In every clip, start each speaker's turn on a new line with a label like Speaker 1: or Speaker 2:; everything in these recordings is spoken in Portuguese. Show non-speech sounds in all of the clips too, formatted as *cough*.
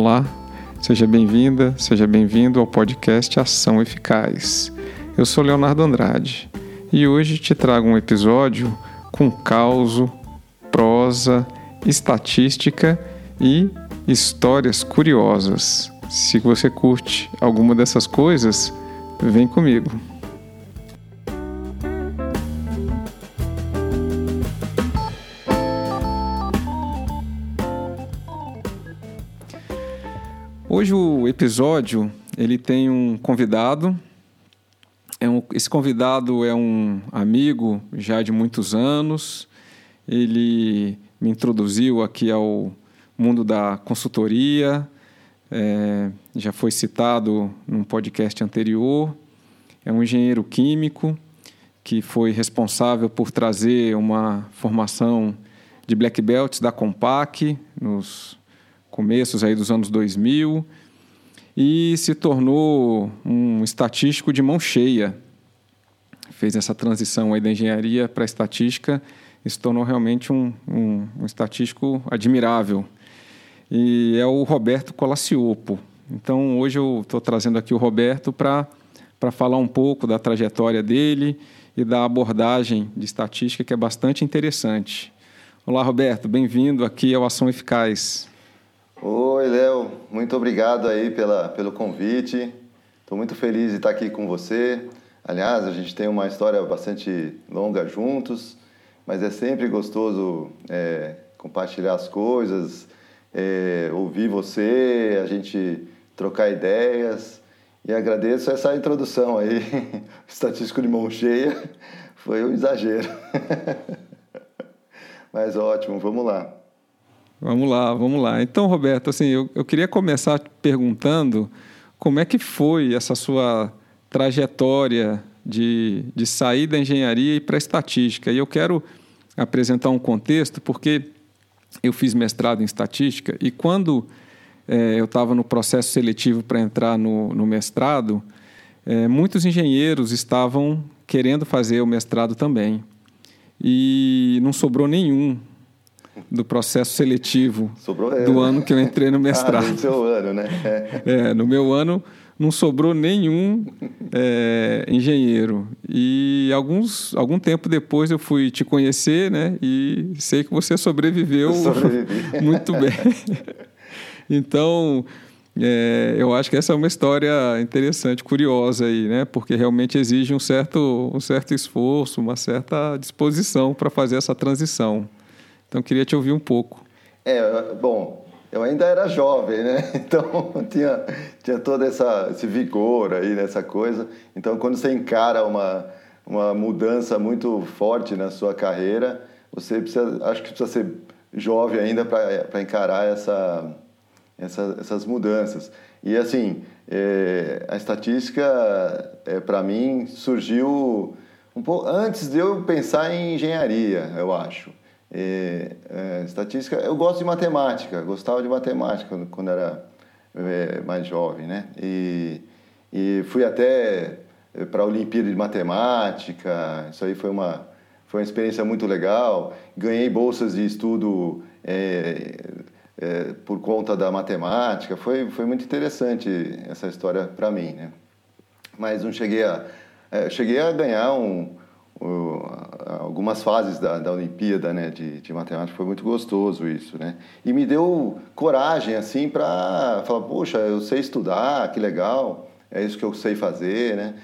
Speaker 1: Olá, seja bem-vinda, seja bem-vindo ao podcast Ação Eficaz. Eu sou Leonardo Andrade e hoje te trago um episódio com causo, prosa, estatística e histórias curiosas. Se você curte alguma dessas coisas, vem comigo. Hoje o episódio ele tem um convidado. É um, esse convidado é um amigo já de muitos anos. Ele me introduziu aqui ao mundo da consultoria. É, já foi citado num podcast anterior. É um engenheiro químico que foi responsável por trazer uma formação de black belts da Compaq nos começos aí dos anos 2000 e se tornou um estatístico de mão cheia. Fez essa transição aí da engenharia para a estatística e se tornou realmente um, um, um estatístico admirável. E é o Roberto Colaciopo. Então, hoje eu estou trazendo aqui o Roberto para falar um pouco da trajetória dele e da abordagem de estatística, que é bastante interessante. Olá, Roberto, bem-vindo aqui ao Ação Eficaz.
Speaker 2: Oi, Léo, muito obrigado aí pela, pelo convite. Estou muito feliz de estar aqui com você. Aliás, a gente tem uma história bastante longa juntos, mas é sempre gostoso é, compartilhar as coisas, é, ouvir você, a gente trocar ideias. E agradeço essa introdução aí, *laughs* estatístico de mão cheia, foi um exagero. *laughs* mas ótimo, vamos lá.
Speaker 1: Vamos lá, vamos lá. Então, Roberto, assim, eu, eu queria começar perguntando como é que foi essa sua trajetória de, de sair da engenharia e para a estatística. E eu quero apresentar um contexto, porque eu fiz mestrado em estatística e quando é, eu estava no processo seletivo para entrar no, no mestrado, é, muitos engenheiros estavam querendo fazer o mestrado também. E não sobrou nenhum do processo seletivo do ano que eu entrei no *laughs* ah, mestrado. Ah,
Speaker 2: no seu ano, né?
Speaker 1: é, no meu ano não sobrou nenhum é, engenheiro. E alguns, algum tempo depois eu fui te conhecer, né? E sei que você sobreviveu *laughs* muito bem. *laughs* então, é, eu acho que essa é uma história interessante, curiosa aí, né? Porque realmente exige um certo, um certo esforço, uma certa disposição para fazer essa transição. Então, queria te ouvir um pouco.
Speaker 2: É, bom, eu ainda era jovem, né? *laughs* Então, tinha, tinha todo essa, esse vigor aí nessa coisa. Então, quando você encara uma, uma mudança muito forte na sua carreira, você precisa, acho que precisa ser jovem ainda para encarar essa, essa, essas mudanças. E, assim, é, a estatística, é, para mim, surgiu um pouco antes de eu pensar em engenharia, eu acho. É, é, estatística, eu gosto de matemática, gostava de matemática quando, era é, mais jovem, né? E, e fui até é, para a Olimpíada de Matemática, isso aí foi uma, foi uma experiência muito legal. Ganhei bolsas de estudo é, é, por conta da matemática, foi, foi muito interessante essa história para mim, né? Mas não cheguei a, cheguei a ganhar um, algumas fases da, da Olimpíada né, de, de matemática, foi muito gostoso isso, né? E me deu coragem, assim, para falar, poxa, eu sei estudar, que legal, é isso que eu sei fazer, né?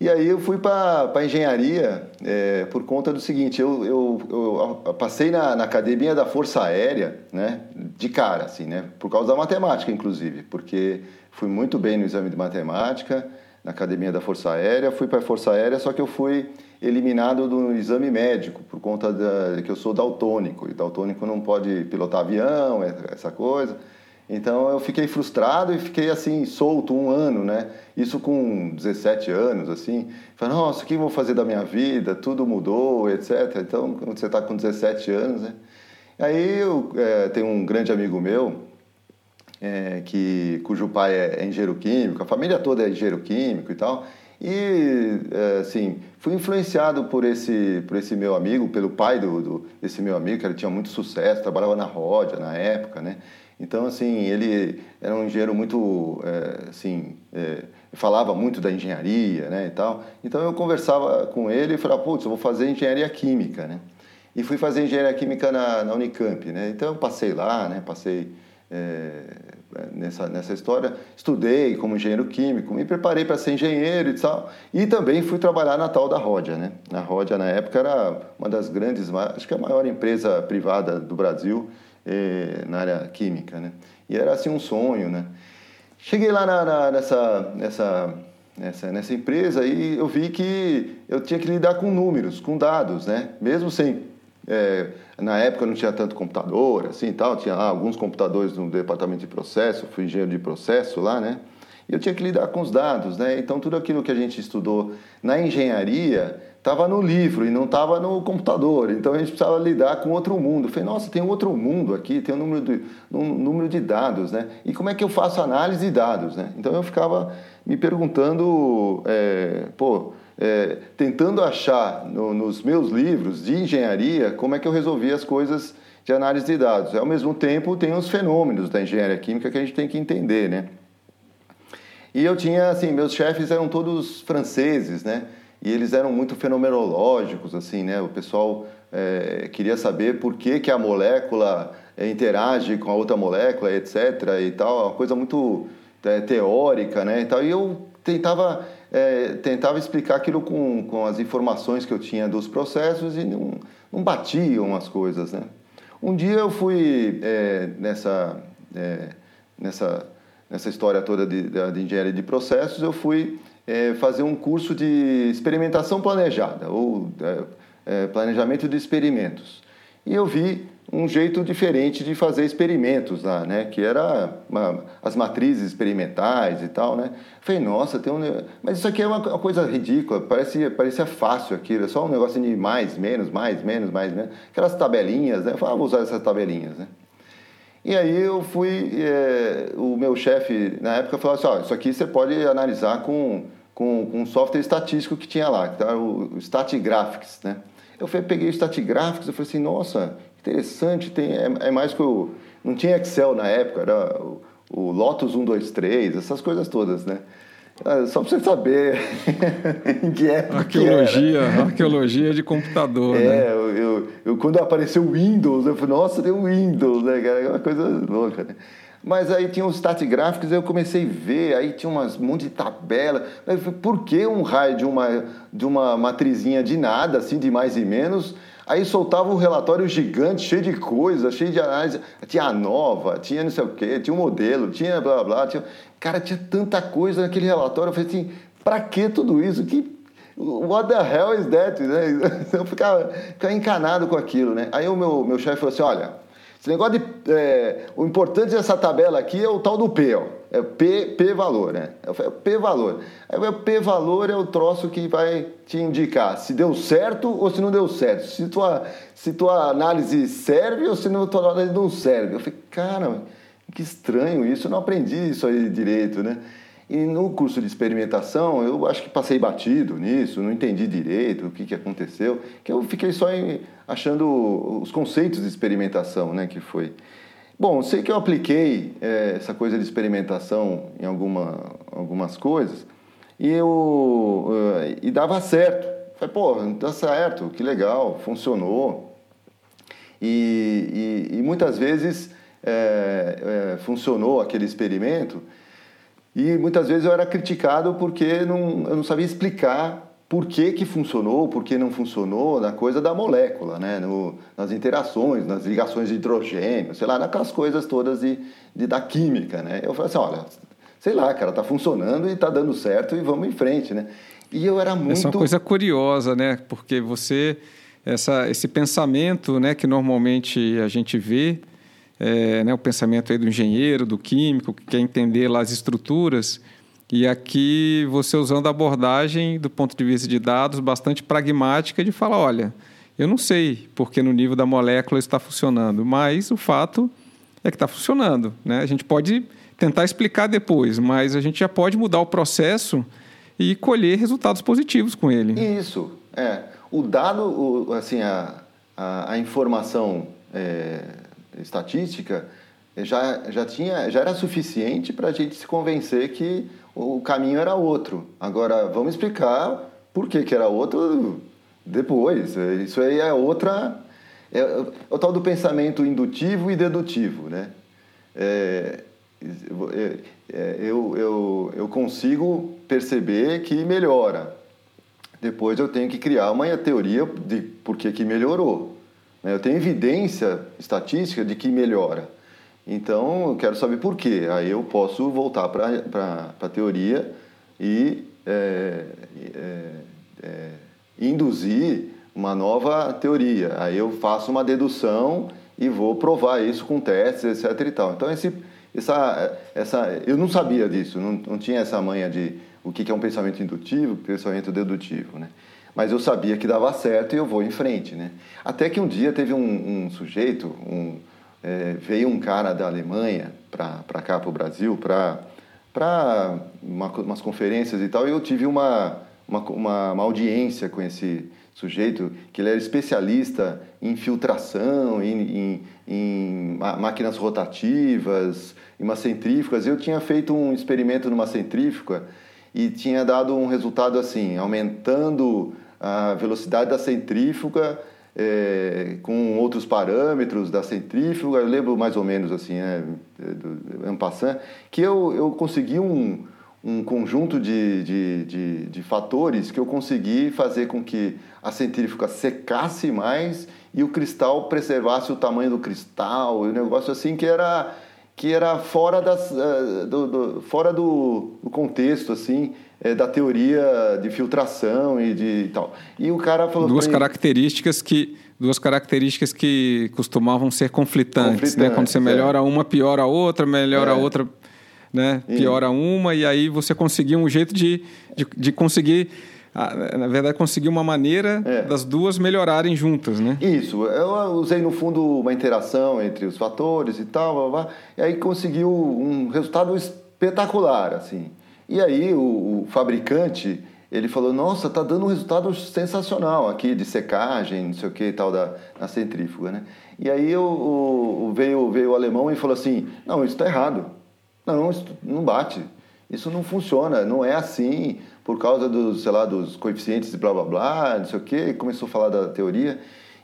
Speaker 2: E aí eu fui para engenharia é, por conta do seguinte, eu, eu, eu passei na, na, academia da Força Aérea, né, de cara, assim, né, por causa da matemática, inclusive, porque fui muito bem no exame de matemática, na academia da Força Aérea, fui para a Força Aérea, só que eu fui eliminado do exame médico por conta de que eu sou daltônico e daltônico não pode pilotar avião, essa coisa. Então eu fiquei frustrado e fiquei assim solto um ano, né? Isso com 17 anos, assim. Falei, nossa, o que vou fazer da minha vida? Tudo mudou, etc. Então, quando você está com 17 anos, né? Aí eu é, tenho um grande amigo meu, é, que, cujo pai é, é engenheiro químico, a família toda é engenheiro químico e tal. E, é, assim, fui influenciado por esse, por esse meu amigo, pelo pai do, do, desse meu amigo, que ele tinha muito sucesso, trabalhava na Rodia na época, né? Então, assim, ele era um engenheiro muito, é, assim, é, falava muito da engenharia, né, e tal. Então, eu conversava com ele e falava, putz, eu vou fazer engenharia química, né? E fui fazer engenharia química na, na Unicamp, né? Então, eu passei lá, né, passei é, nessa, nessa história, estudei como engenheiro químico, me preparei para ser engenheiro e tal, e também fui trabalhar na tal da Ródia, né? A Ródia, na época, era uma das grandes, acho que a maior empresa privada do Brasil, eh, na área química, né? E era assim um sonho, né? Cheguei lá na, na, nessa, nessa, nessa, nessa empresa e eu vi que eu tinha que lidar com números, com dados, né? Mesmo sem... É, na época não tinha tanto computador, assim tal, tinha lá alguns computadores no departamento de processo, fui engenheiro de processo lá, né? E eu tinha que lidar com os dados, né? Então tudo aquilo que a gente estudou na engenharia estava no livro e não estava no computador. Então a gente precisava lidar com outro mundo. Eu falei, nossa, tem outro mundo aqui, tem um número de, um número de dados, né? E como é que eu faço análise de dados, né? Então eu ficava me perguntando, é, pô, é, tentando achar no, nos meus livros de engenharia como é que eu resolvia as coisas de análise de dados. Ao mesmo tempo, tem os fenômenos da engenharia química que a gente tem que entender, né? E eu tinha, assim, meus chefes eram todos franceses, né? e eles eram muito fenomenológicos, assim, né? O pessoal é, queria saber por que, que a molécula é, interage com a outra molécula, etc. e tal, uma coisa muito é, teórica, né? E, tal, e eu tentava, é, tentava explicar aquilo com, com as informações que eu tinha dos processos e não, não batiam as coisas, né? Um dia eu fui é, nessa, é, nessa, nessa história toda de, de engenharia de processos, eu fui é, fazer um curso de experimentação planejada, ou é, é, planejamento de experimentos. E eu vi um jeito diferente de fazer experimentos lá, né? Que era uma, as matrizes experimentais e tal, né? Falei, nossa, tem um... Mas isso aqui é uma, uma coisa ridícula, parecia, parecia fácil aquilo, é só um negócio de mais, menos, mais, menos, mais, menos. Aquelas tabelinhas, né? Eu falei, ah, vou usar essas tabelinhas, né? E aí eu fui, é, o meu chefe na época falou assim, ó, isso aqui você pode analisar com, com, com um software estatístico que tinha lá, que era o, o Statigraphics, né? Eu fui, peguei o Statigraphics e falei assim, nossa, interessante, tem, é, é, mais que o... Não tinha Excel na época, era o, o Lotus 123, essas coisas todas, né? Ah, só para você saber *laughs* em que época
Speaker 1: arqueologia, que arqueologia de computador,
Speaker 2: é,
Speaker 1: né?
Speaker 2: Eu, eu, eu, quando apareceu o Windows, eu falei, nossa, tem o Windows, né? É uma coisa louca, né? Mas aí tinha os statigráficos, aí eu comecei a ver, aí tinha umas, um monte de tabela. Falei, por que um raio de uma, de uma matrizinha de nada, assim, de mais e menos? Aí soltava um relatório gigante, cheio de coisa, cheio de análise. Tinha a nova, tinha não sei o quê, tinha um modelo, tinha blá blá. Tinha... Cara, tinha tanta coisa naquele relatório. Eu falei assim, pra que tudo isso? Que What the hell is that? Né? *laughs* Eu ficava, ficava encanado com aquilo, né? Aí o meu, meu chefe falou assim: olha, esse negócio de. É, o importante dessa tabela aqui é o tal do P, ó. É P, P valor, né? Falei, P valor. Aí o P valor é o troço que vai te indicar se deu certo ou se não deu certo. Se tua, se tua análise serve ou se não, tua análise não serve. Eu falei, cara, que estranho isso, eu não aprendi isso aí direito, né? E no curso de experimentação, eu acho que passei batido nisso, não entendi direito o que, que aconteceu, que eu fiquei só achando os conceitos de experimentação, né, que foi. Bom, sei que eu apliquei é, essa coisa de experimentação em alguma, algumas coisas e eu uh, e dava certo. Falei, pô, dá certo, que legal, funcionou. E, e, e muitas vezes é, é, funcionou aquele experimento e muitas vezes eu era criticado porque não, eu não sabia explicar por que, que funcionou, por que não funcionou na coisa da molécula, né? No, nas interações, nas ligações de hidrogênio, sei lá, naquelas coisas todas de, de da química, né? Eu falei assim, olha, sei lá, cara, tá funcionando e tá dando certo e vamos em frente, né? E eu era muito...
Speaker 1: Essa é uma coisa curiosa, né? Porque você, essa, esse pensamento, né, que normalmente a gente vê, é, né, o pensamento aí do engenheiro, do químico, que quer entender lá as estruturas. E aqui você usando a abordagem do ponto de vista de dados bastante pragmática de falar, olha, eu não sei porque no nível da molécula está funcionando, mas o fato é que está funcionando. Né? A gente pode tentar explicar depois, mas a gente já pode mudar o processo e colher resultados positivos com ele.
Speaker 2: Isso, é. O dado, o, assim, a, a, a informação é, estatística já, já, tinha, já era suficiente para a gente se convencer que o caminho era outro. Agora, vamos explicar por que, que era outro depois. Isso aí é outra. É, é o tal do pensamento indutivo e dedutivo. Né? É, é, é, eu, eu, eu consigo perceber que melhora. Depois eu tenho que criar uma teoria de por que, que melhorou. Né? Eu tenho evidência estatística de que melhora. Então, eu quero saber por quê. Aí eu posso voltar para a teoria e é, é, é, induzir uma nova teoria. Aí eu faço uma dedução e vou provar isso com testes, etc. E tal. Então, esse, essa, essa, eu não sabia disso, não, não tinha essa manha de o que é um pensamento indutivo, pensamento dedutivo. Né? Mas eu sabia que dava certo e eu vou em frente. Né? Até que um dia teve um, um sujeito, um é, veio um cara da Alemanha para cá, para o Brasil, para uma, umas conferências e tal, e eu tive uma, uma, uma, uma, audiência com esse sujeito, que ele era especialista em filtração, em, em, em máquinas rotativas, em umas centrífugas. Eu tinha feito um experimento numa centrífuga e tinha dado um resultado assim, aumentando a velocidade da centrífuga é, com outros parâmetros da centrífuga, eu lembro mais ou menos assim, né, do Ampassan, que eu, eu consegui um, um conjunto de, de, de, de, fatores que eu consegui fazer com que a centrífuga secasse mais e o cristal preservasse o tamanho do cristal, um negócio assim que era que era fora, das, eh, do, do fora do, do contexto assim é, da teoria de filtração e de tal. E o cara falou
Speaker 1: duas características que duas características que costumavam ser conflitantes, conflitantes né? Quando você melhora é. uma, piora a outra, melhora a é. outra, né? Piora uma e aí você conseguia um jeito de, de, de conseguir na verdade, conseguir uma maneira é. das duas melhorarem juntas, né?
Speaker 2: Isso. Eu usei, no fundo, uma interação entre os fatores e tal, blá, blá, e aí conseguiu um resultado espetacular, assim. E aí o, o fabricante, ele falou, nossa, tá dando um resultado sensacional aqui de secagem, não sei o que e tal, da, na centrífuga, né? E aí o, o, veio, veio o alemão e falou assim, não, isso está errado. Não, isso não bate. Isso não funciona, não é assim, por causa dos, sei lá, dos coeficientes de blá blá blá, não sei o quê, e começou a falar da teoria.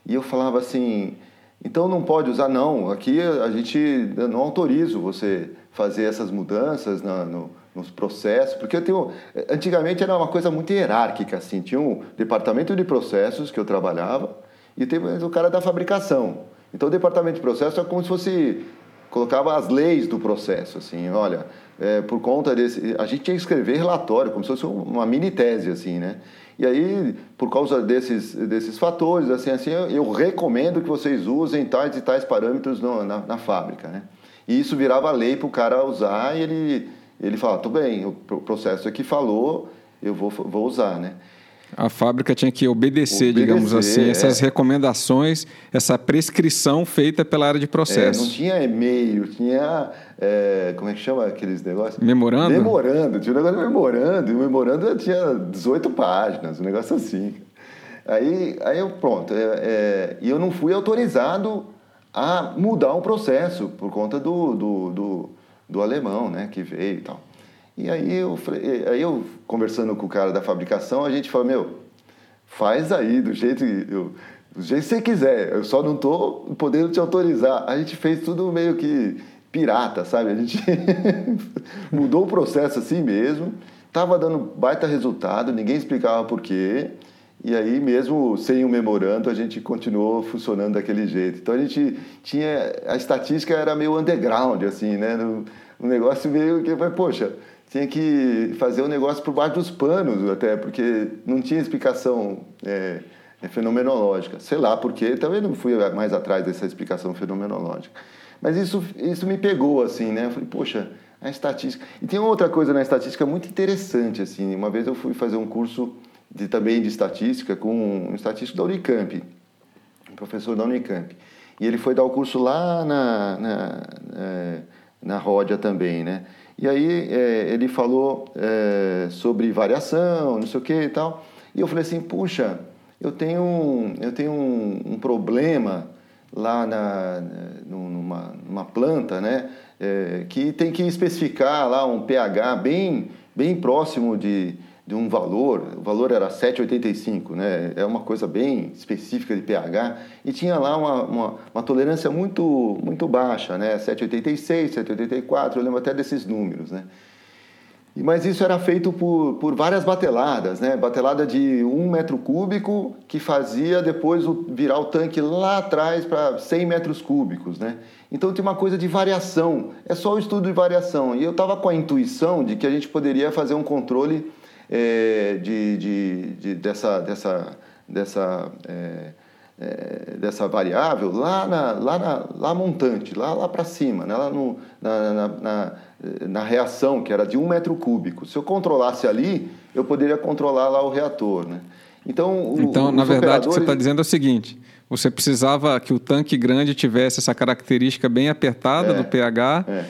Speaker 2: E eu falava assim, então não pode usar, não, aqui a gente não autoriza você fazer essas mudanças na, no, nos processos, porque eu tenho, antigamente era uma coisa muito hierárquica, assim, tinha um departamento de processos que eu trabalhava e tem o cara da fabricação. Então o departamento de processos é como se fosse colocava as leis do processo, assim, olha, é, por conta desse, a gente tinha que escrever relatório, como se fosse uma mini tese, assim, né? E aí, por causa desses, desses fatores, assim, assim, eu, eu recomendo que vocês usem tais e tais parâmetros no, na, na fábrica, né? E isso virava lei para o cara usar e ele ele fala, tudo bem, o processo aqui falou, eu vou, vou usar, né?
Speaker 1: A fábrica tinha que obedecer, obedecer digamos assim, é. essas recomendações, essa prescrição feita pela área de processo.
Speaker 2: É, não tinha e-mail, tinha. É, como é que chama aqueles negócios?
Speaker 1: Memorando?
Speaker 2: Memorando, tinha um negócio de memorando, e o memorando tinha 18 páginas, um negócio assim. Aí, aí eu, pronto, é, é, e eu não fui autorizado a mudar o processo por conta do, do, do do alemão, né, que veio e tal. E aí eu, aí eu conversando com o cara da fabricação, a gente falou, meu, faz aí do jeito que eu, do jeito que você quiser, eu só não estou podendo te autorizar. A gente fez tudo meio que pirata, sabe? A gente *laughs* mudou o processo assim mesmo, tava dando baita resultado, ninguém explicava por quê. E aí, mesmo sem o memorando, a gente continuou funcionando daquele jeito. Então, a gente tinha... A estatística era meio underground, assim, né? Um negócio meio que... Poxa, tinha que fazer o um negócio por baixo dos panos até, porque não tinha explicação é, é fenomenológica. Sei lá porque, também não fui mais atrás dessa explicação fenomenológica. Mas isso, isso me pegou, assim, né? Eu falei, poxa, a estatística... E tem outra coisa na estatística muito interessante, assim. Uma vez eu fui fazer um curso de, também de estatística com um estatístico da Unicamp, um professor da Unicamp. E ele foi dar o curso lá na, na, é, na Ródia também, né? E aí é, ele falou é, sobre variação, não sei o que e tal. E eu falei assim, puxa, eu tenho, eu tenho um, um problema lá na, numa, numa planta, né? É, que tem que especificar lá um pH bem, bem próximo de, de um valor, o valor era 7,85, né? É uma coisa bem específica de pH, e tinha lá uma, uma, uma tolerância muito, muito baixa, né? 7,86, 7,84, eu lembro até desses números, né? Mas isso era feito por, por várias bateladas, né? Batelada de um metro cúbico que fazia depois o, virar o tanque lá atrás para 100 metros cúbicos, né? Então tinha uma coisa de variação, é só o estudo de variação. E eu estava com a intuição de que a gente poderia fazer um controle é, de, de, de, dessa, dessa, dessa, é, é, dessa variável lá, na, lá, na, lá montante, lá, lá para cima, né? lá no, na, na, na, na, reação, que era de um metro cúbico. Se eu controlasse ali, eu poderia controlar lá o reator. Né?
Speaker 1: Então, o, então na verdade, o que você está dizendo é o seguinte: você precisava que o tanque grande tivesse essa característica bem apertada é, do pH é.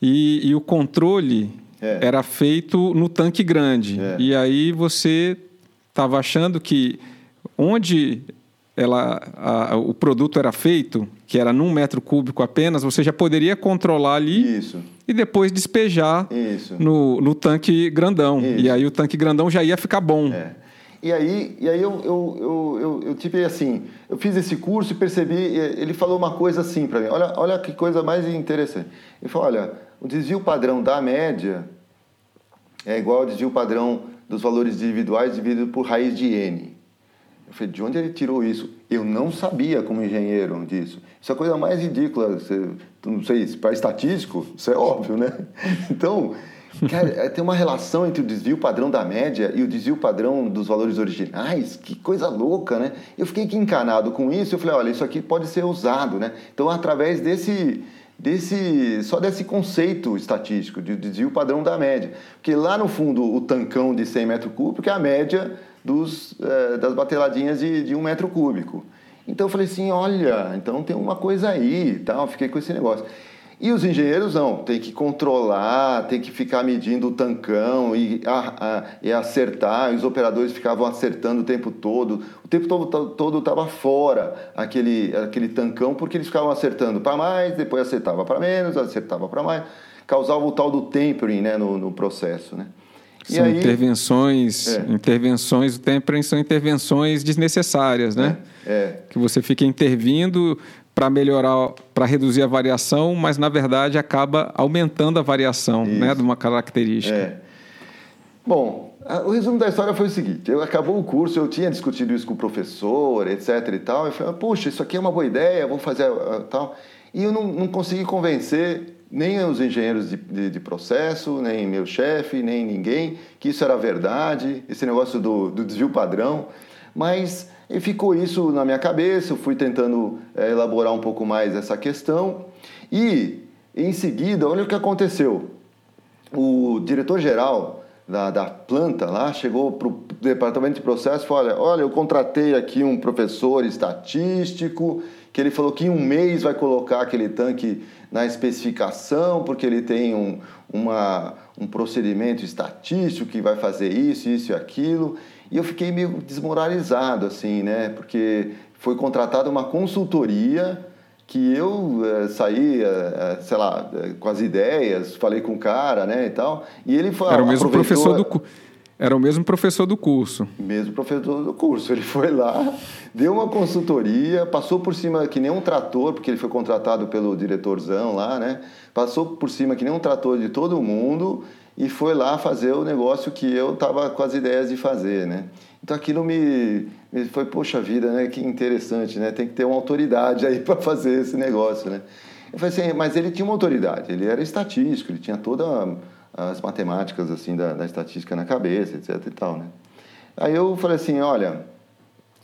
Speaker 1: e, e o controle é. era feito no tanque grande. É. E aí você estava achando que onde ela, a, o produto era feito, que era num metro cúbico apenas, você já poderia controlar ali
Speaker 2: Isso.
Speaker 1: e depois despejar no, no, tanque grandão. Isso. E aí o tanque grandão já ia ficar bom.
Speaker 2: É. E aí, e aí eu, eu, eu, eu, eu tive assim, eu fiz esse curso e percebi, ele falou uma coisa assim para mim, olha, olha que coisa mais interessante. Ele falou, olha, o desvio padrão da média é igual ao desvio padrão dos valores individuais dividido por raiz de n. Eu falei, de onde ele tirou isso? Eu não sabia como engenheiro disso. Isso é a coisa mais ridícula. Você, não sei, para estatístico, isso é óbvio, né? *laughs* Então, cara, é, tem uma relação entre o desvio padrão da média e o desvio padrão dos valores originais. Que coisa louca, né? Eu fiquei encanado com isso. Eu falei, olha, isso aqui pode ser usado, né? Então, através desse desse só desse conceito estatístico de desvio padrão da média. Porque lá no fundo o tancão de 100 metros cúbicos é a média dos, é, das bateladinhas de, de um metro cúbico. Então eu falei assim, olha, então tem uma coisa aí, tal, fiquei com esse negócio. E os engenheiros não, tem que controlar, tem que ficar medindo o tancão e, a, a, e acertar. Os operadores ficavam acertando o tempo todo. O tempo todo estava fora aquele, aquele tancão, porque eles ficavam acertando para mais, depois acertava para menos, acertava para mais. Causava o tal do tempering né, no, no processo. Né?
Speaker 1: São aí, intervenções, é. intervenções, o tempering são intervenções desnecessárias, né?
Speaker 2: É, é.
Speaker 1: Que você fica intervindo para melhorar, para reduzir a variação, mas na verdade acaba aumentando a variação né, de uma característica.
Speaker 2: É. Bom, o resumo da história foi o seguinte: eu acabou o curso, eu tinha discutido isso com o professor, etc. e tal, e falei, puxa, isso aqui é uma boa ideia, vou fazer uh, tal. E eu não, não consegui convencer nem os engenheiros de, de, de processo, nem meu chefe, nem ninguém, que isso era verdade, esse negócio do, do desvio padrão. Mas e ficou isso na minha cabeça, eu fui tentando é, elaborar um pouco mais essa questão. E, em seguida, olha o que aconteceu. O diretor-geral da, da planta lá chegou para o departamento de processo e falou: olha, olha, eu contratei aqui um professor estatístico que ele falou que em um mês vai colocar aquele tanque na especificação, porque ele tem um, uma, um procedimento estatístico que vai fazer isso, isso e aquilo. E eu fiquei meio desmoralizado, assim, né? Porque foi contratada uma consultoria que eu é, saí, é, sei lá, com as ideias, falei com o cara, né, e tal. E ele
Speaker 1: foi, Era o mesmo professor do era o mesmo professor do curso.
Speaker 2: Mesmo professor do curso. Ele foi lá, deu uma consultoria, passou por cima que nem um trator, porque ele foi contratado pelo diretorzão lá, né? Passou por cima que nem um trator de todo mundo e foi lá fazer o negócio que eu estava com as ideias de fazer, né? Então aquilo me, me foi, poxa vida, né? Que interessante, né? Tem que ter uma autoridade aí *laughs* para fazer esse negócio, né? Eu falei assim, mas ele tinha uma autoridade, ele era estatístico, ele tinha todas as matemáticas assim da, da estatística na cabeça, etc e tal, né? Aí eu falei assim, olha,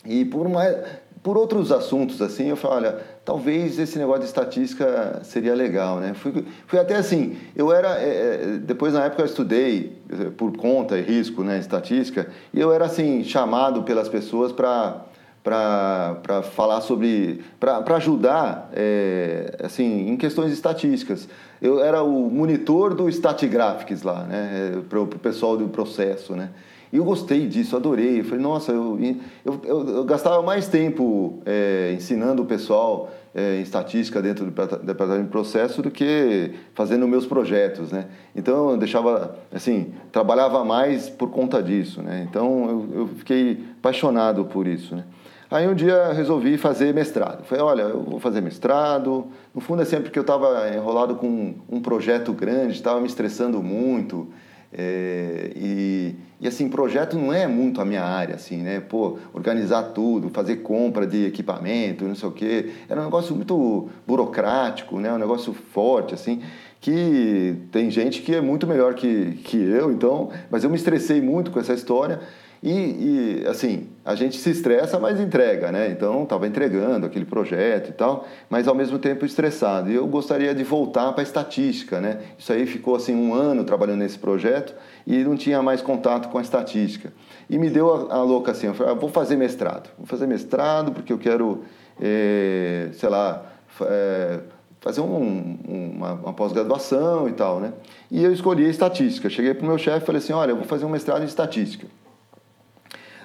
Speaker 2: e por mais por outros assuntos, assim, eu falei, olha, talvez esse negócio de estatística seria legal, né? Fui, fui até assim, eu era, é, depois na época eu estudei por conta e risco, né, estatística, e eu era assim, chamado pelas pessoas para para falar sobre, para ajudar, é, assim, em questões estatísticas. Eu era o monitor do Statigraphics lá, né, para o pessoal do processo, né. E eu gostei disso, adorei. Eu falei, nossa, eu, eu, eu, eu gastava mais tempo é, ensinando o pessoal é, em estatística dentro do departamento de processo do que fazendo meus projetos, né? Então eu deixava, assim, trabalhava mais por conta disso, né? Então eu, eu fiquei apaixonado por isso, né? Aí um dia resolvi fazer mestrado. Falei, olha, eu vou fazer mestrado. No fundo é sempre porque eu estava enrolado com um projeto grande, estava me estressando muito. É, e, e, assim, projeto não é muito a minha área, assim, né? Pô, organizar tudo, fazer compra de equipamento, não sei o quê. Era um negócio muito burocrático, né? Um negócio forte, assim, que tem gente que é muito melhor que, que eu, então... Mas eu me estressei muito com essa história e, e, assim, a gente se estressa, mas entrega, né? Então, estava entregando aquele projeto e tal, mas ao mesmo tempo estressado. E eu gostaria de voltar para a estatística, né? Isso aí ficou assim um ano trabalhando nesse projeto e não tinha mais contato com a estatística. E me deu a, a louca assim, eu falei, ah, vou fazer mestrado. Vou fazer mestrado porque eu quero, é, sei lá, é, fazer um, uma, uma pós-graduação e tal, né? E eu escolhi estatística. Cheguei para o meu chefe e falei assim, olha, eu vou fazer um mestrado em estatística.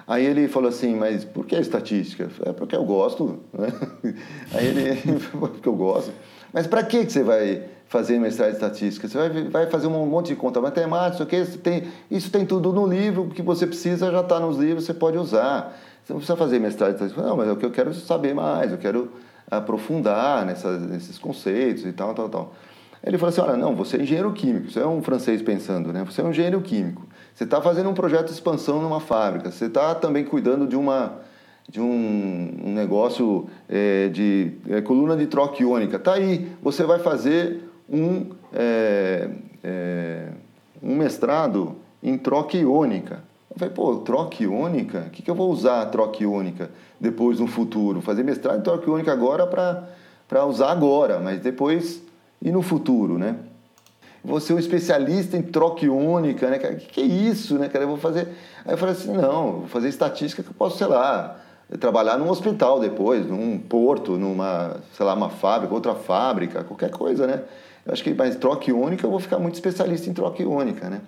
Speaker 2: Aí ele falou assim, mas por que estatística? É porque eu gosto, né? *laughs* Aí ele, porque eu gosto. Mas para que você vai fazer mestrado em estatística? Você vai, vai fazer um monte de conta matemática, okay? isso, tem, isso tem tudo no livro, o que você precisa já está nos livros, você pode usar. Você não precisa fazer mestrado em estatística. Não, mas é o que eu quero saber mais, eu quero aprofundar nessas, nesses conceitos e tal, tal, tal. Ele falou assim, olha, não, você é engenheiro químico, você é um francês pensando, né? Você é um engenheiro químico. Você está fazendo um projeto de expansão numa fábrica. Você está também cuidando de uma de um, um negócio é, de é, coluna de troca iônica. Tá aí. Você vai fazer um é, é um mestrado em troca iônica. Eu falei, pô, troca iônica? O que, que eu vou usar a troca iônica depois no futuro? Fazer mestrado em troca iônica agora para usar agora, mas depois e no futuro, né? Você é um especialista em troca iônica, né, cara? Que, que é isso, né, cara? Eu vou fazer. Aí eu falei assim: não, vou fazer estatística que eu posso, sei lá, trabalhar num hospital depois, num porto, numa, sei lá, uma fábrica, outra fábrica, qualquer coisa, né? Eu acho que, mas troca iônica, eu vou ficar muito especialista em troca iônica, né?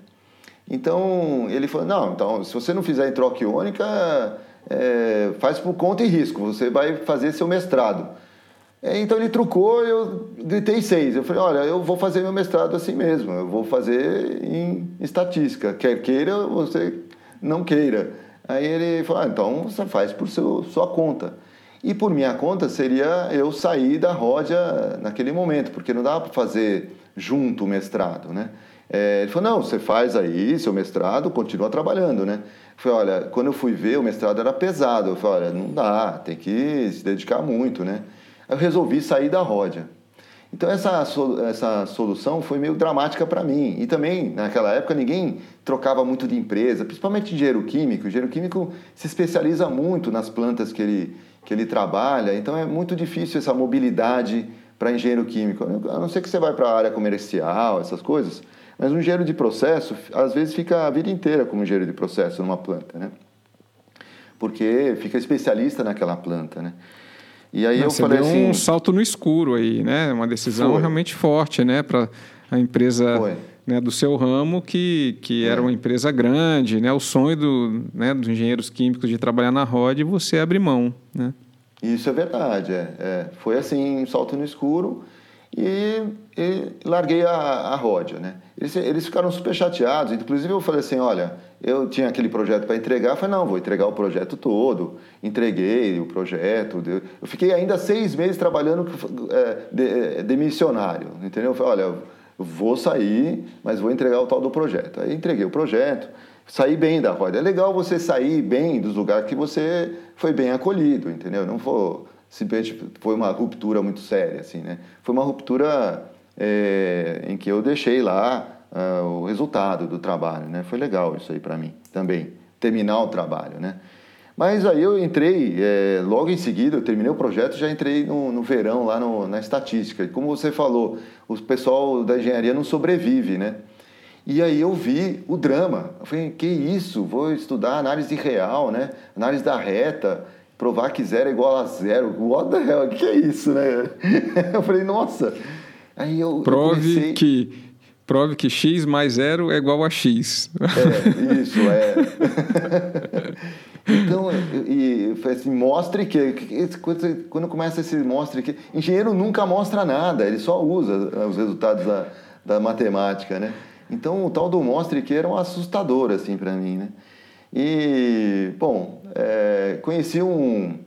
Speaker 2: Então, ele falou: não, então, se você não fizer em troca iônica, é, faz por conta e risco, você vai fazer seu mestrado. É, então ele trucou, eu gritei seis. Eu falei, olha, eu vou fazer meu mestrado assim mesmo, eu vou fazer em estatística, quer queira, você não queira. Aí ele falou, ah, então você faz por seu, sua conta. E por minha conta seria eu sair da Rodia naquele momento, porque não dá para fazer junto o mestrado, né? É, ele falou, não, você faz aí seu mestrado, continua trabalhando, né? Eu falei, olha, quando eu fui ver, o mestrado era pesado. Eu falei, olha, não dá, tem que se dedicar muito, né? Eu resolvi sair da Ródia. Então essa, essa solução foi meio dramática para mim. E também, naquela época, ninguém trocava muito de empresa, principalmente engenheiro químico. O engenheiro químico se especializa muito nas plantas que ele, que ele trabalha, então é muito difícil essa mobilidade para engenheiro químico. A não ser que você vai para a área comercial, essas coisas, mas um engenheiro de processo, às vezes, fica a vida inteira como engenheiro de processo numa planta, né? Porque fica especialista naquela planta, né?
Speaker 1: E aí Não, eu você falei deu assim, um salto no escuro aí, né? Uma decisão foi. realmente forte, né? Para a empresa né, do seu ramo, que, que é. era uma empresa grande, né? O sonho do, né, dos engenheiros químicos de trabalhar na ROD e você abrir mão, né?
Speaker 2: Isso é verdade, é, é. Foi assim, um salto no escuro e, e larguei a, a né? Eles, eles ficaram super chateados, inclusive eu falei assim, olha, eu tinha aquele projeto para entregar, falei, não, vou entregar o projeto todo, entreguei o projeto, eu fiquei ainda seis meses trabalhando é, de, é, de missionário, entendeu? Eu falei, olha, eu vou sair, mas vou entregar o tal do projeto. Aí entreguei o projeto, saí bem da roda. É legal você sair bem dos lugares que você foi bem acolhido, entendeu? Não foi simplesmente foi uma ruptura muito séria, assim, né? Foi uma ruptura é, em que eu deixei lá uh, o resultado do trabalho, né? Foi legal isso aí para mim também, terminar o trabalho, né? Mas aí eu entrei, é, logo em seguida, eu terminei o projeto, já entrei no, no verão lá no, na estatística. E como você falou, o pessoal da engenharia não sobrevive, né? E aí eu vi o drama. Eu falei, que isso? Vou estudar análise real, né? Análise da reta, provar que zero é igual a zero. What the hell? O que é isso, né? *laughs* Eu falei, nossa.
Speaker 1: Aí eu, Prove eu comecei... que prove que x mais zero é igual a x.
Speaker 2: É, isso, é. *laughs* então, e, e assim, mostre que, que, quando começa esse mostre que engenheiro nunca mostra nada, ele só usa os resultados da, da matemática, né? Então, o tal do mostre que era um assustador assim para mim, né? E, bom, é, conheci um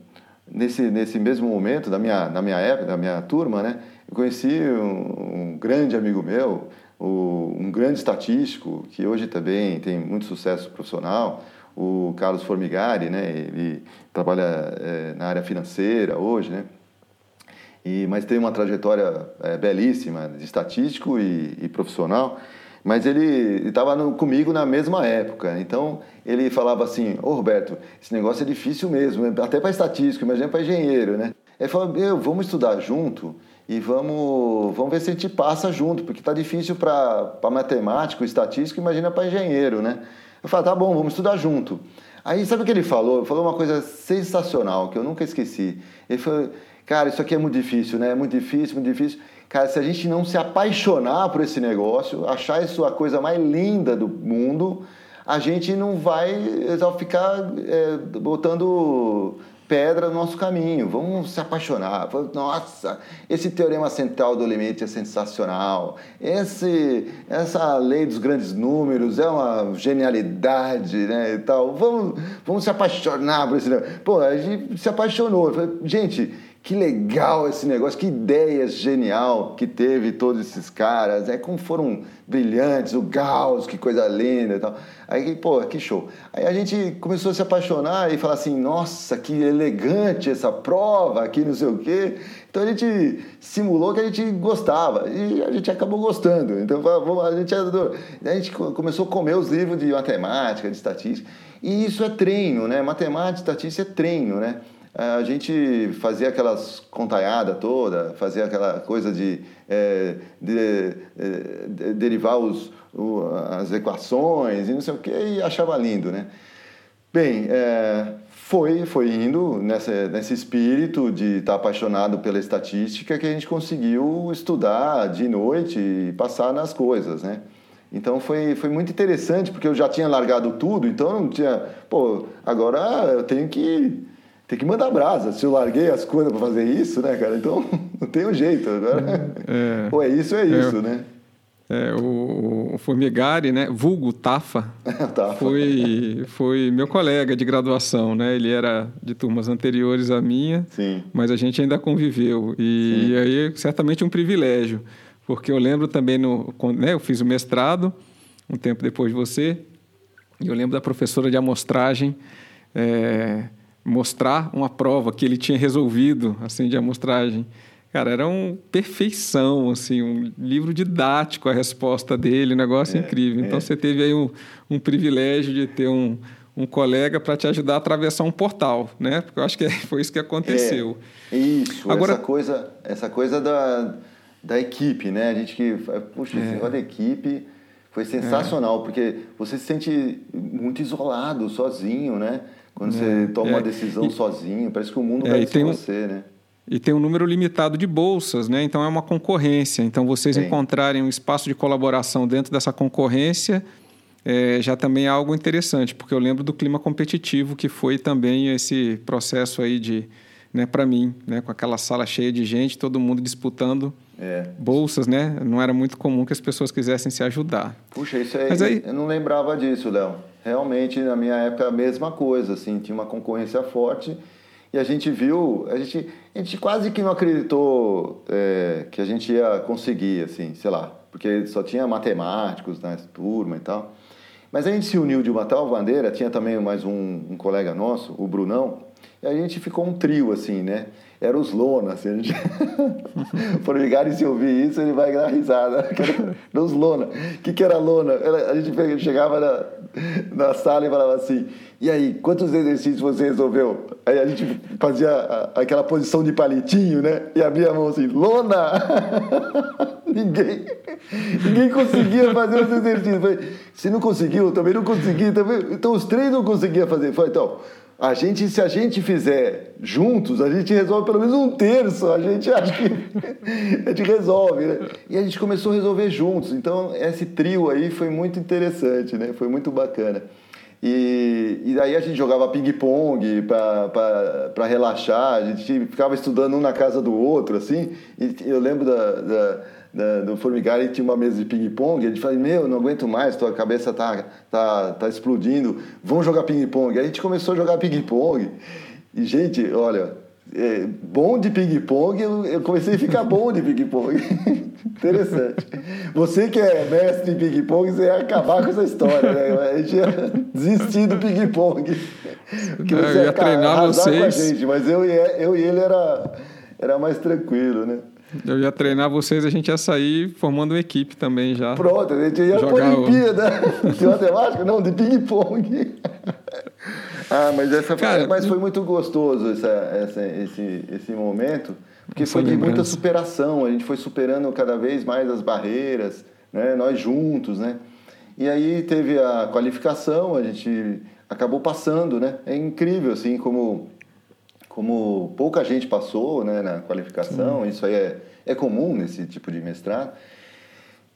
Speaker 2: nesse nesse mesmo momento da minha na minha época, da minha turma, né? Eu conheci um, um grande amigo meu, o, um grande estatístico, que hoje também tem muito sucesso profissional, o Carlos Formigari, né? Ele trabalha é, na área financeira hoje, né? E, mas tem uma trajetória é, belíssima de estatístico e, e profissional. Mas ele estava comigo na mesma época. Então ele falava assim: Ô Roberto, esse negócio é difícil mesmo, até para estatístico, imagina para engenheiro, né? Ele falou: vamos estudar junto e vamos, vamos ver se a gente passa junto, porque está difícil para matemático, estatístico, imagina para engenheiro, né? Eu falei, tá bom, vamos estudar junto. Aí sabe o que ele falou? Ele falou uma coisa sensacional que eu nunca esqueci. Ele falou, cara, isso aqui é muito difícil, né? É muito difícil, muito difícil. Cara, se a gente não se apaixonar por esse negócio, achar isso a coisa mais linda do mundo, a gente não vai ficar é, botando pedra no nosso caminho. Vamos se apaixonar. Nossa, esse teorema central do limite é sensacional. Esse, essa lei dos grandes números é uma genialidade, né? E tal. Vamos, vamos se apaixonar por esse. Pô, a gente se apaixonou. Gente, que legal esse negócio, que ideia genial que teve todos esses caras, é como foram brilhantes, o Gauss, que coisa linda e tal. Aí, pô, que show. Aí a gente começou a se apaixonar e falar assim, nossa, que elegante essa prova, aqui não sei o quê. Então a gente simulou que a gente gostava e a gente acabou gostando. Então a gente adorou. A gente começou a comer os livros de matemática, de estatística. E isso é treino, né? Matemática, estatística é treino, né? A gente fazia aquelas contalhadas toda, fazia aquela coisa de, é, de, de derivar os, o, as equações e não sei o que, e achava lindo, né? Bem, é, foi, foi indo nessa, nesse espírito de estar apaixonado pela estatística que a gente conseguiu estudar de noite e passar nas coisas, né? Então foi, foi muito interessante, porque eu já tinha largado tudo, então não tinha... Pô, agora eu tenho que tem que mandar brasa. Se eu larguei as coisas para fazer isso, né, cara? Então *laughs* não tem um jeito. Agora, é, ou é isso ou é, é isso, né?
Speaker 1: É, o, o Formigari, né, vulgo Tafa, *laughs* Tafa, Foi, foi meu colega de graduação, né? Ele era de turmas anteriores à minha, Sim. mas a gente ainda conviveu. E, e aí, certamente, um privilégio, porque eu lembro também, no, né, eu fiz o mestrado um tempo depois de você, e eu lembro da professora de amostragem, é, mostrar uma prova que ele tinha resolvido, assim, de amostragem. Cara, era uma perfeição, assim, um livro didático a resposta dele, um negócio é, incrível. Então, é. você teve aí um, um privilégio de ter um, um colega para te ajudar a atravessar um portal, né? Porque eu acho que foi isso que aconteceu.
Speaker 2: É, isso, Agora, essa coisa, essa coisa da, da equipe, né? A gente que, puxa, é. esse negócio da equipe foi sensacional, é. porque você se sente muito isolado, sozinho, né? Quando é, você toma é. uma decisão e, sozinho, parece que o mundo é, vai com um, você, né?
Speaker 1: E tem um número limitado de bolsas, né? Então é uma concorrência. Então vocês tem. encontrarem um espaço de colaboração dentro dessa concorrência é, já também é algo interessante, porque eu lembro do clima competitivo que foi também esse processo aí de, né, para mim, né, com aquela sala cheia de gente, todo mundo disputando é. bolsas, né? Não era muito comum que as pessoas quisessem se ajudar.
Speaker 2: Puxa, isso aí, aí... eu não lembrava disso, Léo realmente na minha época a mesma coisa, assim, tinha uma concorrência forte e a gente viu, a gente, a gente quase que não acreditou é, que a gente ia conseguir, assim, sei lá, porque só tinha matemáticos na turma e tal. Mas a gente se uniu de uma tal maneira, tinha também mais um, um colega nosso, o Brunão, e a gente ficou um trio, assim, né? Era os Lona, assim, a gente... *laughs* E se ouvir isso, ele vai dar risada. *laughs* Era os Lona. O que, que era Lona? a gente chegava na, na sala e falava assim, e aí, quantos exercícios você resolveu? Aí a gente fazia aquela posição de palitinho, né? E abria a mão assim, Lona! *laughs* ninguém, ninguém conseguia fazer os exercícios. Falei, se não conseguiu, também não consegui. Também... Então os três não conseguiam fazer. Falei, então a gente, se a gente fizer juntos, a gente resolve pelo menos um terço. A gente acha que *laughs* a gente resolve, né? E a gente começou a resolver juntos. Então, esse trio aí foi muito interessante, né? Foi muito bacana. E, e daí a gente jogava ping-pong para relaxar, a gente ficava estudando um na casa do outro, assim. E eu lembro da, da da, do Formigário e tinha uma mesa de ping-pong. A gente falou, meu, não aguento mais, tua cabeça tá, tá, tá explodindo, vamos jogar ping-pong. Aí a gente começou a jogar ping-pong. E, gente, olha, é, bom de ping-pong, eu, eu, comecei a ficar bom de ping-pong. *laughs* Interessante. Você que é mestre em ping-pong, você ia acabar com essa história, né? A gente ia desistir do ping-pong.
Speaker 1: Eu ia treinar vocês.
Speaker 2: Gente, mas eu, eu e ele era, era mais tranquilo, né?
Speaker 1: Eu ia treinar vocês, a gente ia sair formando uma equipe também já.
Speaker 2: Pronto, a gente ia para a Olimpíada *laughs* de matemática, não, de ping-pong. ah, mas, essa, Cara, mas foi muito gostoso essa, essa, esse, esse momento, porque foi de muita superação, a gente foi superando cada vez mais as barreiras, né? nós juntos, né? E aí teve a qualificação, a gente acabou passando, né? É incrível, assim, como como pouca gente passou né, na qualificação, Sim. isso aí é, é comum nesse tipo de mestrado.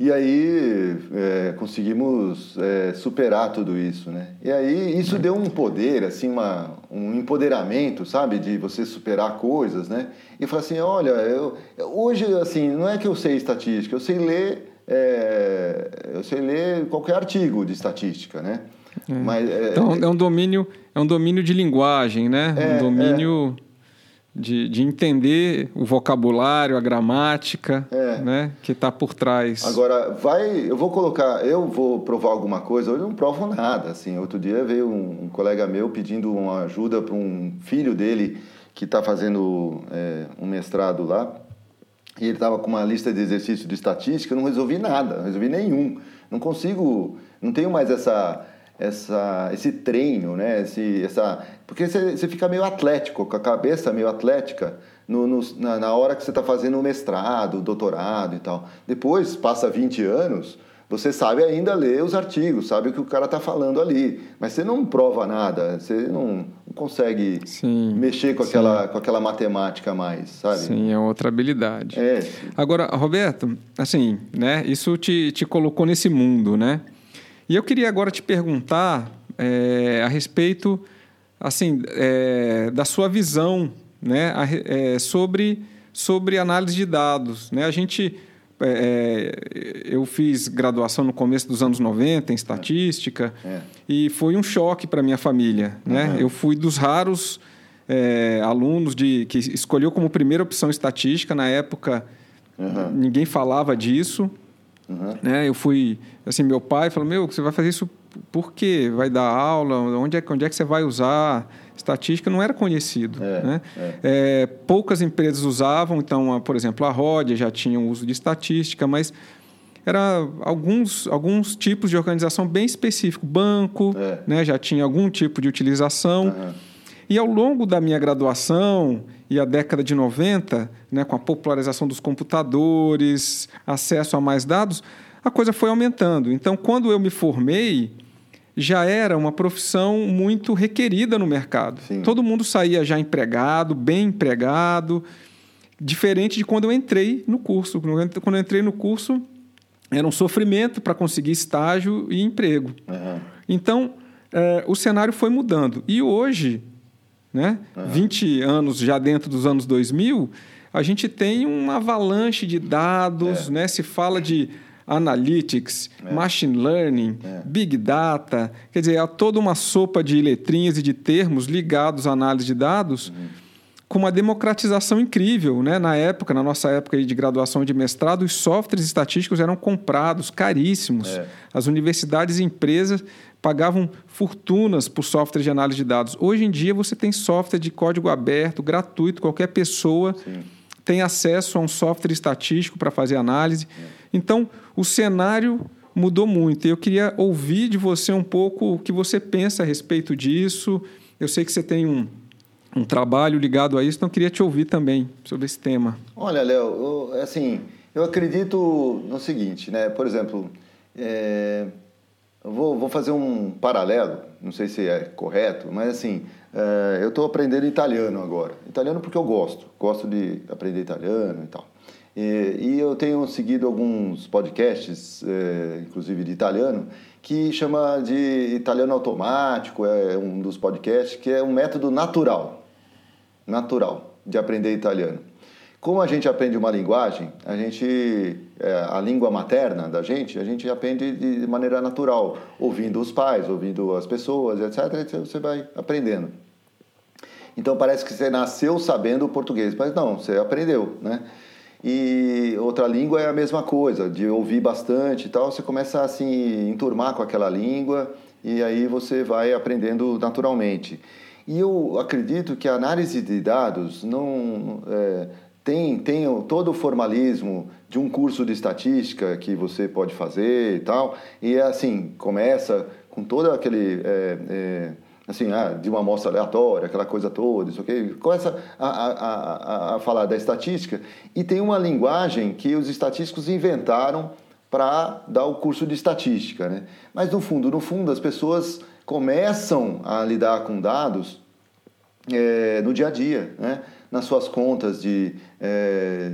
Speaker 2: E aí é, conseguimos é, superar tudo isso, né? E aí isso deu um poder, assim, uma, um empoderamento, sabe? De você superar coisas, né? E falar assim, olha, eu, hoje, assim, não é que eu sei estatística, eu sei ler, é, eu sei ler qualquer artigo de estatística, né?
Speaker 1: É. Mas, é, então é um domínio é um domínio de linguagem, né? É, um domínio é. de, de entender o vocabulário, a gramática, é. né? Que está por trás.
Speaker 2: Agora, vai, eu vou colocar, eu vou provar alguma coisa. Hoje eu não provo nada. Assim, outro dia veio um, um colega meu pedindo uma ajuda para um filho dele que está fazendo é, um mestrado lá. E ele estava com uma lista de exercícios de estatística. Eu não resolvi nada, não resolvi nenhum. Não consigo, não tenho mais essa essa, esse treino, né? Esse, essa, porque você, você fica meio atlético, com a cabeça meio atlética no, no na, na, hora que você está fazendo o mestrado, o doutorado e tal. Depois, passa 20 anos, você sabe ainda ler os artigos, sabe o que o cara está falando ali, mas você não prova nada, você não, consegue sim, mexer com aquela, com aquela matemática mais, sabe?
Speaker 1: Sim, é outra habilidade.
Speaker 2: É.
Speaker 1: Agora, Roberto, assim, né? Isso te, te colocou nesse mundo, né? E eu queria agora te perguntar é, a respeito assim, é, da sua visão né, é, sobre, sobre análise de dados. Né? A gente, é, é, eu fiz graduação no começo dos anos 90 em estatística é. e foi um choque para minha família. Né? Uhum. Eu fui dos raros alunos de, que escolheu como primeira opção estatística. Na época, uhum. ninguém falava disso. Uhum. Né? Eu fui, assim, meu pai falou, meu, você vai fazer isso por quê? Vai dar aula? Onde é, onde é que você vai usar? Estatística não era conhecido. É, né? É. É, poucas empresas usavam, então, por exemplo, a Rodia já tinha o uso de estatística, mas era alguns, alguns tipos de organização bem específico. Banco é. né, já tinha algum tipo de utilização. Uhum. E ao longo da minha graduação e a década de 90, né, com a popularização dos computadores, acesso a mais dados, a coisa foi aumentando. Então, quando eu me formei, já era uma profissão muito requerida no mercado. Sim. Todo mundo saía já empregado, bem empregado, diferente de quando eu entrei no curso. Quando eu entrei no curso, era um sofrimento para conseguir estágio e emprego. Uhum. Então, eh, o cenário foi mudando. E hoje, né? Uhum. 20 anos já dentro dos anos 2000, a gente tem uma avalanche de dados, é. né? Se fala de analytics, é. machine learning, é. big data, quer dizer, há toda uma sopa de letrinhas e de termos ligados à análise de dados. Uhum com uma democratização incrível. Né? Na época, na nossa época de graduação e de mestrado, os softwares estatísticos eram comprados, caríssimos. É. As universidades e empresas pagavam fortunas por software de análise de dados. Hoje em dia, você tem software de código aberto, gratuito, qualquer pessoa Sim. tem acesso a um software estatístico para fazer análise. É. Então, o cenário mudou muito. Eu queria ouvir de você um pouco o que você pensa a respeito disso. Eu sei que você tem um um trabalho ligado a isso, então eu queria te ouvir também sobre esse tema.
Speaker 2: Olha, Léo, assim, eu acredito no seguinte, né? Por exemplo, é, vou, vou fazer um paralelo, não sei se é correto, mas assim, é, eu estou aprendendo italiano agora. Italiano porque eu gosto, gosto de aprender italiano e tal. E, e eu tenho seguido alguns podcasts, é, inclusive de italiano, que chama de italiano automático, é um dos podcasts, que é um método natural, natural de aprender italiano. Como a gente aprende uma linguagem, a gente é, a língua materna da gente, a gente aprende de maneira natural, ouvindo os pais, ouvindo as pessoas, etc, você vai aprendendo. Então parece que você nasceu sabendo o português, mas não, você aprendeu, né? E outra língua é a mesma coisa, de ouvir bastante e tal, você começa a se assim, enturmar com aquela língua e aí você vai aprendendo naturalmente. E eu acredito que a análise de dados não é, tem, tem todo o formalismo de um curso de estatística que você pode fazer e tal, e é assim, começa com todo aquele... É, é, assim, ah, de uma amostra aleatória, aquela coisa toda, isso aqui, começa a, a, a, a falar da estatística e tem uma linguagem que os estatísticos inventaram para dar o curso de estatística, né? Mas no fundo, no fundo, as pessoas começam a lidar com dados é, no dia a dia, né? Nas suas contas de, é,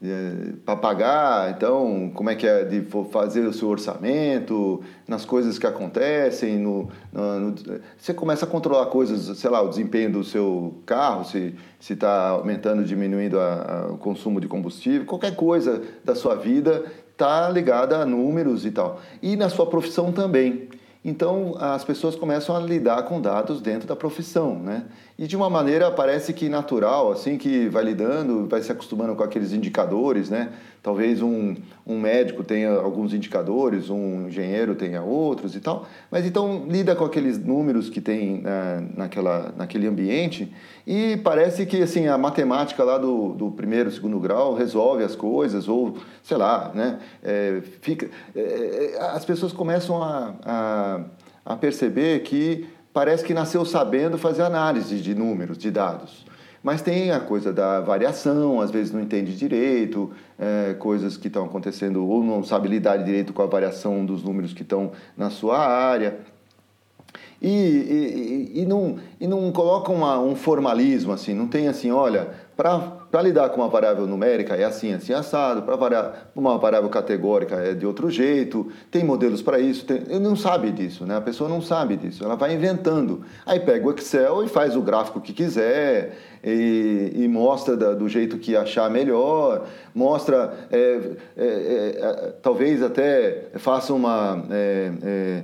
Speaker 2: de para pagar, então como é que é de fazer o seu orçamento, nas coisas que acontecem, no, no, no você começa a controlar coisas, sei lá, o desempenho do seu carro, se se está aumentando, diminuindo a, a, o consumo de combustível, qualquer coisa da sua vida está ligada a números e tal. E na sua profissão também. Então, as pessoas começam a lidar com dados dentro da profissão, né? E de uma maneira parece que natural, assim, que vai lidando, vai se acostumando com aqueles indicadores, né? Talvez um, um médico tenha alguns indicadores, um engenheiro tenha outros e tal, mas então lida com aqueles números que tem né, naquela, naquele ambiente e parece que, assim, a matemática lá do, do primeiro, segundo grau resolve as coisas, ou, sei lá, né? É, fica, é, é as pessoas começam a, a, a perceber que parece que nasceu sabendo fazer análise de números, de dados. Mas tem a coisa da variação, às vezes não entende direito, é, coisas que estão acontecendo ou não sabe lidar direito com a variação dos números que estão na sua área. E, e, e, não, e não coloca uma, um formalismo assim, não tem assim, olha, para lidar com uma variável numérica é assim, assim, assado, para uma variável categórica é de outro jeito, tem modelos para isso, tem, ele não sabe disso, né? a pessoa não sabe disso, ela vai inventando. Aí pega o Excel e faz o gráfico que quiser, e, e mostra da, do jeito que achar melhor, mostra, é, é, é, talvez até faça uma. É, é,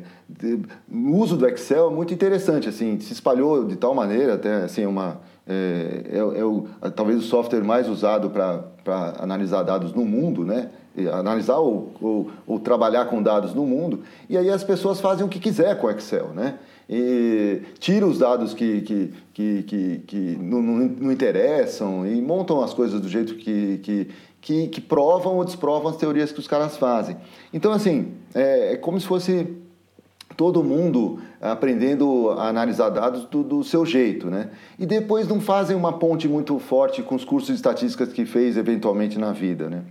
Speaker 2: o uso do Excel é muito interessante, assim, se espalhou de tal maneira, até assim, uma é, é, é o, talvez o software mais usado para analisar dados no mundo, né? analisar ou, ou, ou, trabalhar com dados no mundo, e aí as pessoas fazem o que quiser com o Excel, né? E tira os dados que, que, que, que, que não, não, interessam e montam as coisas do jeito que, que, que, que provam ou desprovam as teorias que os caras fazem. Então, assim, é, é como se fosse todo mundo aprendendo a analisar dados do, do, seu jeito, né? E depois não fazem uma ponte muito forte com os cursos de estatísticas que fez eventualmente na vida, né?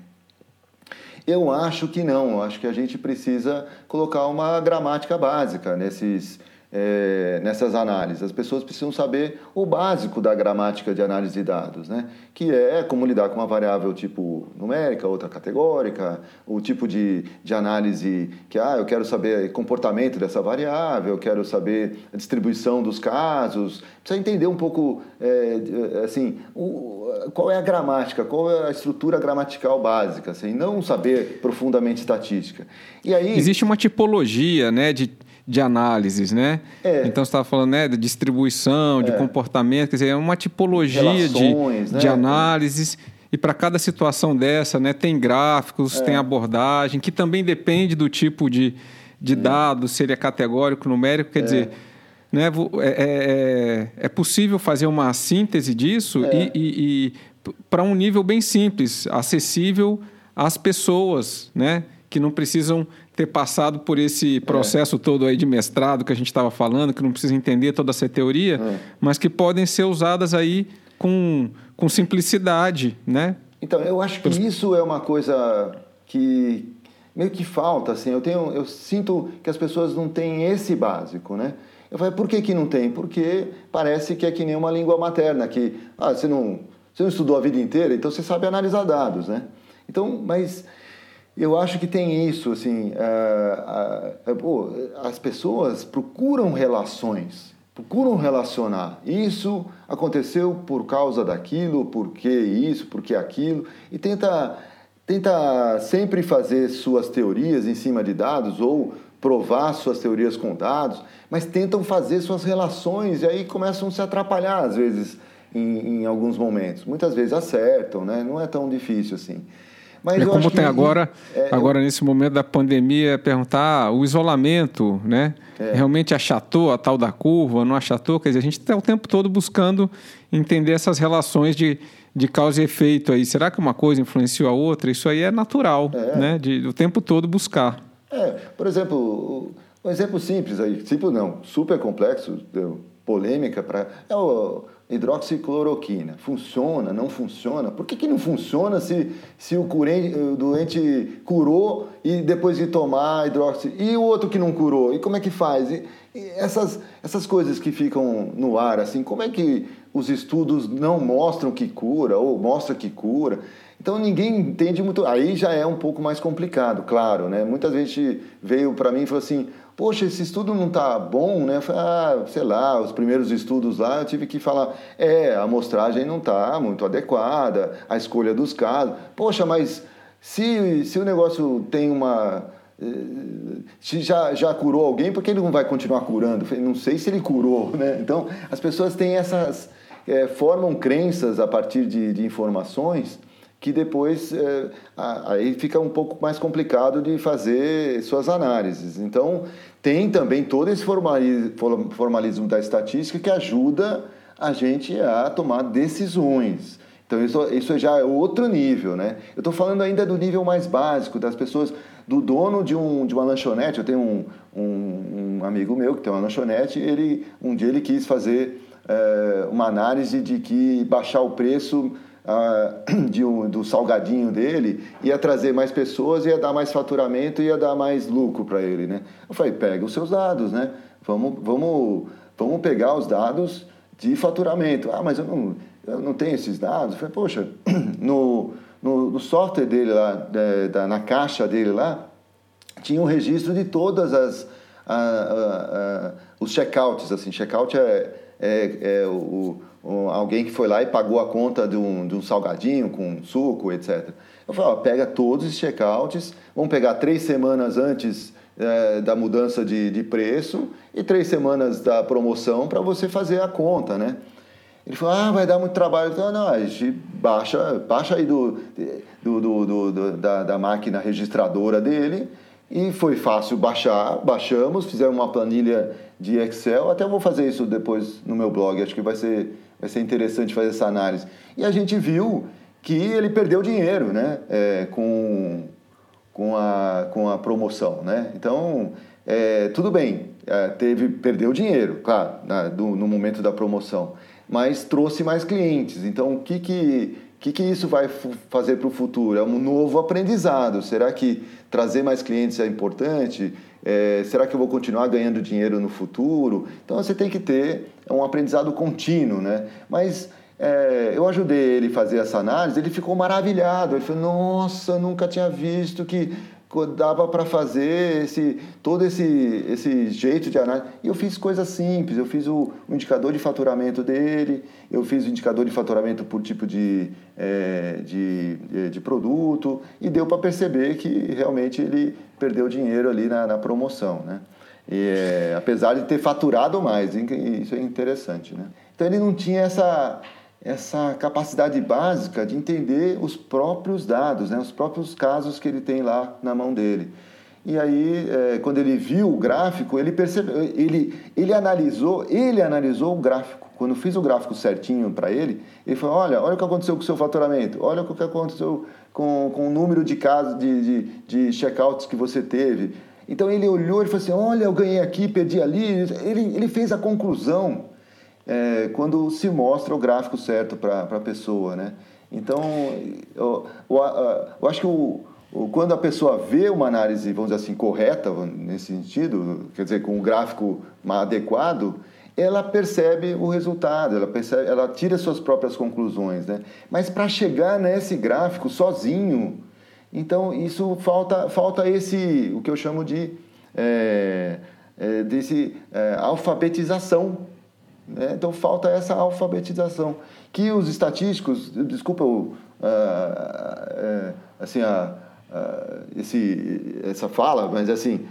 Speaker 2: Eu acho que não, eu acho que a gente precisa colocar uma gramática básica nesses é, nessas análises. As pessoas precisam saber o básico da gramática de análise de dados, né? que é como lidar com uma variável tipo numérica, outra categórica, o tipo de, de análise que, ah, eu quero saber comportamento dessa variável, eu quero saber a distribuição dos casos. Precisa entender um pouco, é, assim, o, qual é a gramática, qual é a estrutura gramatical básica, assim, não saber profundamente estatística.
Speaker 1: E aí... Existe uma tipologia, né, de de análises, né? É. Então você estava falando né, de distribuição, de é. comportamento, quer dizer, é uma tipologia Relações, de, né? de análises. E para cada situação dessa, né, tem gráficos, é. tem abordagem, que também depende do tipo de, de dado, se ele é categórico, numérico, quer é. dizer, né, é, é, é, possível fazer uma síntese disso e, e, e para um nível bem simples, acessível às pessoas, né, que não precisam ter passado por esse processo é. todo aí de mestrado que a gente estava falando, que não precisa entender toda essa teoria, é. mas que podem ser usadas aí com, com simplicidade, né?
Speaker 2: Então, eu acho que isso é uma coisa que, meio que falta, assim, eu, tenho, eu sinto que as pessoas não têm esse básico, né? Eu falei, por que, que não tem? Porque parece que é que nem uma língua materna, que ah, você, não, você não estudou a vida inteira, então você sabe analisar dados, né? Então, mas eu acho que tem isso, assim, uh, uh, as pessoas procuram relações, procuram relacionar. Isso aconteceu por causa daquilo, por que isso, por que aquilo, e tenta, tenta sempre fazer suas teorias em cima de dados ou provar suas teorias com dados, mas tentam fazer suas relações e aí começam a se atrapalhar às vezes em, em alguns momentos. Muitas vezes acertam, né? Não é tão difícil assim.
Speaker 1: Mas é como tem agora, é, agora eu... nesse momento da pandemia, perguntar ah, o isolamento, né? É. Realmente achatou a tal da curva, não achatou? Quer dizer, a gente está o tempo todo buscando entender essas relações de, de causa e efeito aí. Será que uma coisa influenciou a outra? Isso aí é natural, é. né? De o tempo todo buscar.
Speaker 2: É, por exemplo, um exemplo simples aí, simples não, super complexo, polêmica para é o hidroxicloroquina. Funciona, não funciona? Por que, que não funciona se, se o, curente, o doente curou e depois de tomar hidroxi... E o outro que não curou? E como é que faz? E, e essas, essas coisas que ficam no ar, assim, como é que os estudos não mostram que cura ou mostra que cura? Então ninguém entende muito. Aí já é um pouco mais complicado, claro, né? Muita gente veio para mim e falou assim: Poxa, esse estudo não está bom, né? Falei, ah, sei lá, os primeiros estudos lá eu tive que falar: é, a amostragem não está muito adequada, a escolha dos casos. Poxa, mas se, se o negócio tem uma. Eh, se já, já curou alguém, por que ele não vai continuar curando? Não sei se ele curou, *laughs* né? Então as pessoas têm essas. É, formam crenças a partir de, de informações que depois é, aí fica um pouco mais complicado de fazer suas análises. Então, tem também todo esse formalismo da estatística que ajuda a gente a tomar decisões. Então, isso, isso já é outro nível, né? Eu estou falando ainda do nível mais básico, das pessoas, do dono de, um, de uma lanchonete. Eu tenho um, um, um amigo meu que tem uma lanchonete, ele, um dia ele quis fazer é, uma análise de que baixar o preço *clears throat* de um, do salgadinho dele, ia trazer mais pessoas, ia dar mais faturamento, ia dar mais lucro para ele, né? Eu falei, pega os seus dados, né? Vamos, vamos, vamos pegar os dados de faturamento. Ah, mas eu não, eu não tenho esses dados. Eu falei, poxa, *clears throat* no, no, no software dele lá, da, da, na caixa dele lá, tinha um registro de todas as... A, a, a, os checkouts, assim, checkout é, é, é o alguém que foi lá e pagou a conta de um, de um salgadinho com suco, etc. Eu falo, ó, pega todos os checkouts, vamos pegar três semanas antes é, da mudança de, de preço e três semanas da promoção para você fazer a conta, né? Ele falou, ah, vai dar muito trabalho. Então, não, a gente baixa, baixa aí do, do, do, do da, da máquina registradora dele e foi fácil baixar, baixamos, fizemos uma planilha de Excel, até vou fazer isso depois no meu blog, acho que vai ser vai ser interessante fazer essa análise. E a gente viu que ele perdeu dinheiro né? É, com, com, a, com a promoção. Né? Então, é, tudo bem, é, teve, perdeu dinheiro, claro, na, do, no momento da promoção, mas trouxe mais clientes. Então, o que, que, que, que isso vai fazer para o futuro? É um novo aprendizado. Será que trazer mais clientes é importante? É, será que eu vou continuar ganhando dinheiro no futuro? Então você tem que ter um aprendizado contínuo, né? Mas é, eu ajudei ele a fazer essa análise, ele ficou maravilhado. Ele falou: Nossa, nunca tinha visto que dava para fazer esse todo esse esse jeito de análise. E eu fiz coisas simples. Eu fiz o, o indicador de faturamento dele, eu fiz o indicador de faturamento por tipo de, é, de, de produto e deu para perceber que realmente ele perdeu dinheiro ali na, na promoção, né? E, é, apesar de ter faturado mais, isso é interessante, né? Então ele não tinha essa essa capacidade básica de entender os próprios dados, né, os próprios casos que ele tem lá na mão dele. E aí, é, quando ele viu o gráfico, ele percebeu, ele, ele analisou, ele analisou o gráfico. Quando fiz o gráfico certinho para ele, ele falou: olha, olha o que aconteceu com o seu faturamento, olha o que aconteceu com, com o número de casos de, de, de checkouts que você teve. Então ele olhou e falou assim: olha, eu ganhei aqui, perdi ali. Ele, ele fez a conclusão é, quando se mostra o gráfico certo para a pessoa, né? Então, eu, eu, eu, acho que o, quando a pessoa vê uma análise, vamos dizer assim, correta, nesse sentido, quer dizer, com um gráfico adequado, ela percebe o resultado, ela, percebe, ela tira suas próprias conclusões. Né? Mas para chegar nesse gráfico sozinho, então isso falta, falta esse, o que eu chamo de, é, é, desse, é, alfabetização. Né? Então falta essa alfabetização. Que os estatísticos, desculpa, uh, assim, a esse, essa fala, mas assim,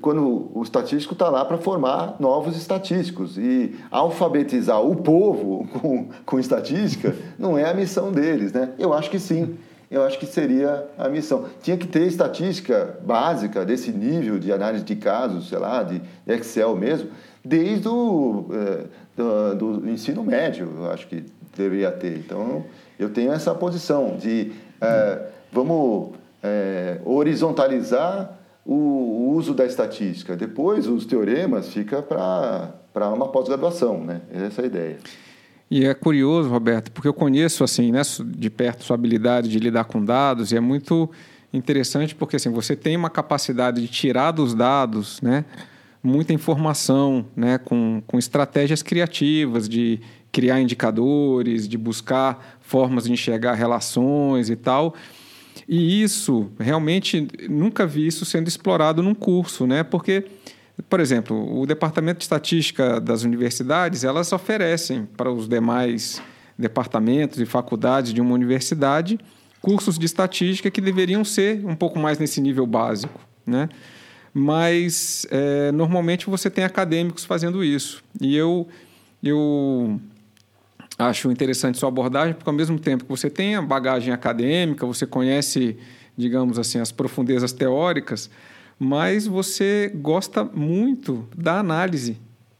Speaker 2: quando o estatístico está lá para formar novos estatísticos e alfabetizar o povo *laughs* com, com estatística não é a missão deles, né? Eu acho que sim. Eu acho que seria a missão. Tinha que ter estatística básica desse nível de análise de casos, sei lá, de Excel mesmo, desde o eh, do, do ensino médio, eu acho que deveria ter. Então, eu tenho essa posição de eh, vamos é, horizontalizar o, o, uso da estatística. Depois, os teoremas fica para uma pós-graduação, né? Essa é a ideia.
Speaker 1: E é curioso, Roberto, porque eu conheço assim, né, de perto sua habilidade de lidar com dados e é muito interessante porque assim, você tem uma capacidade de tirar dos dados, né, muita informação, né, com, com estratégias criativas de criar indicadores, de buscar formas de enxergar relações e tal. E isso, realmente, nunca vi isso sendo explorado num curso, né? Porque, por exemplo, o Departamento de Estatística das universidades, elas oferecem para os demais departamentos e faculdades de uma universidade cursos de estatística que deveriam ser um pouco mais nesse nível básico, né? Mas, é, normalmente, você tem acadêmicos fazendo isso. E eu... eu acho interessante sua abordagem, porque ao mesmo tempo que você tem a bagagem acadêmica, você conhece, digamos assim, as profundezas teóricas, mas você gosta muito da análise,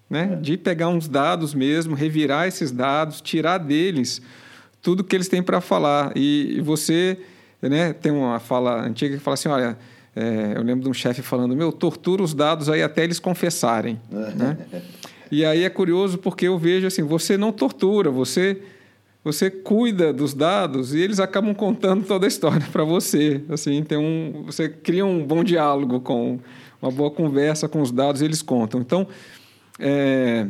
Speaker 1: né? É. De pegar uns dados mesmo, revirar esses dados, tirar deles tudo que eles têm para falar. E, você, né? Tem uma fala antiga que fala assim, olha, é, eu lembro de um chefe falando, meu, tortura os dados aí até eles confessarem, né? *laughs* E aí é curioso porque eu vejo assim, você não tortura, você você cuida dos dados e eles acabam contando toda a história *laughs* para você. Assim, tem um, você cria um bom diálogo com uma boa conversa com os dados, e eles contam. Então, é,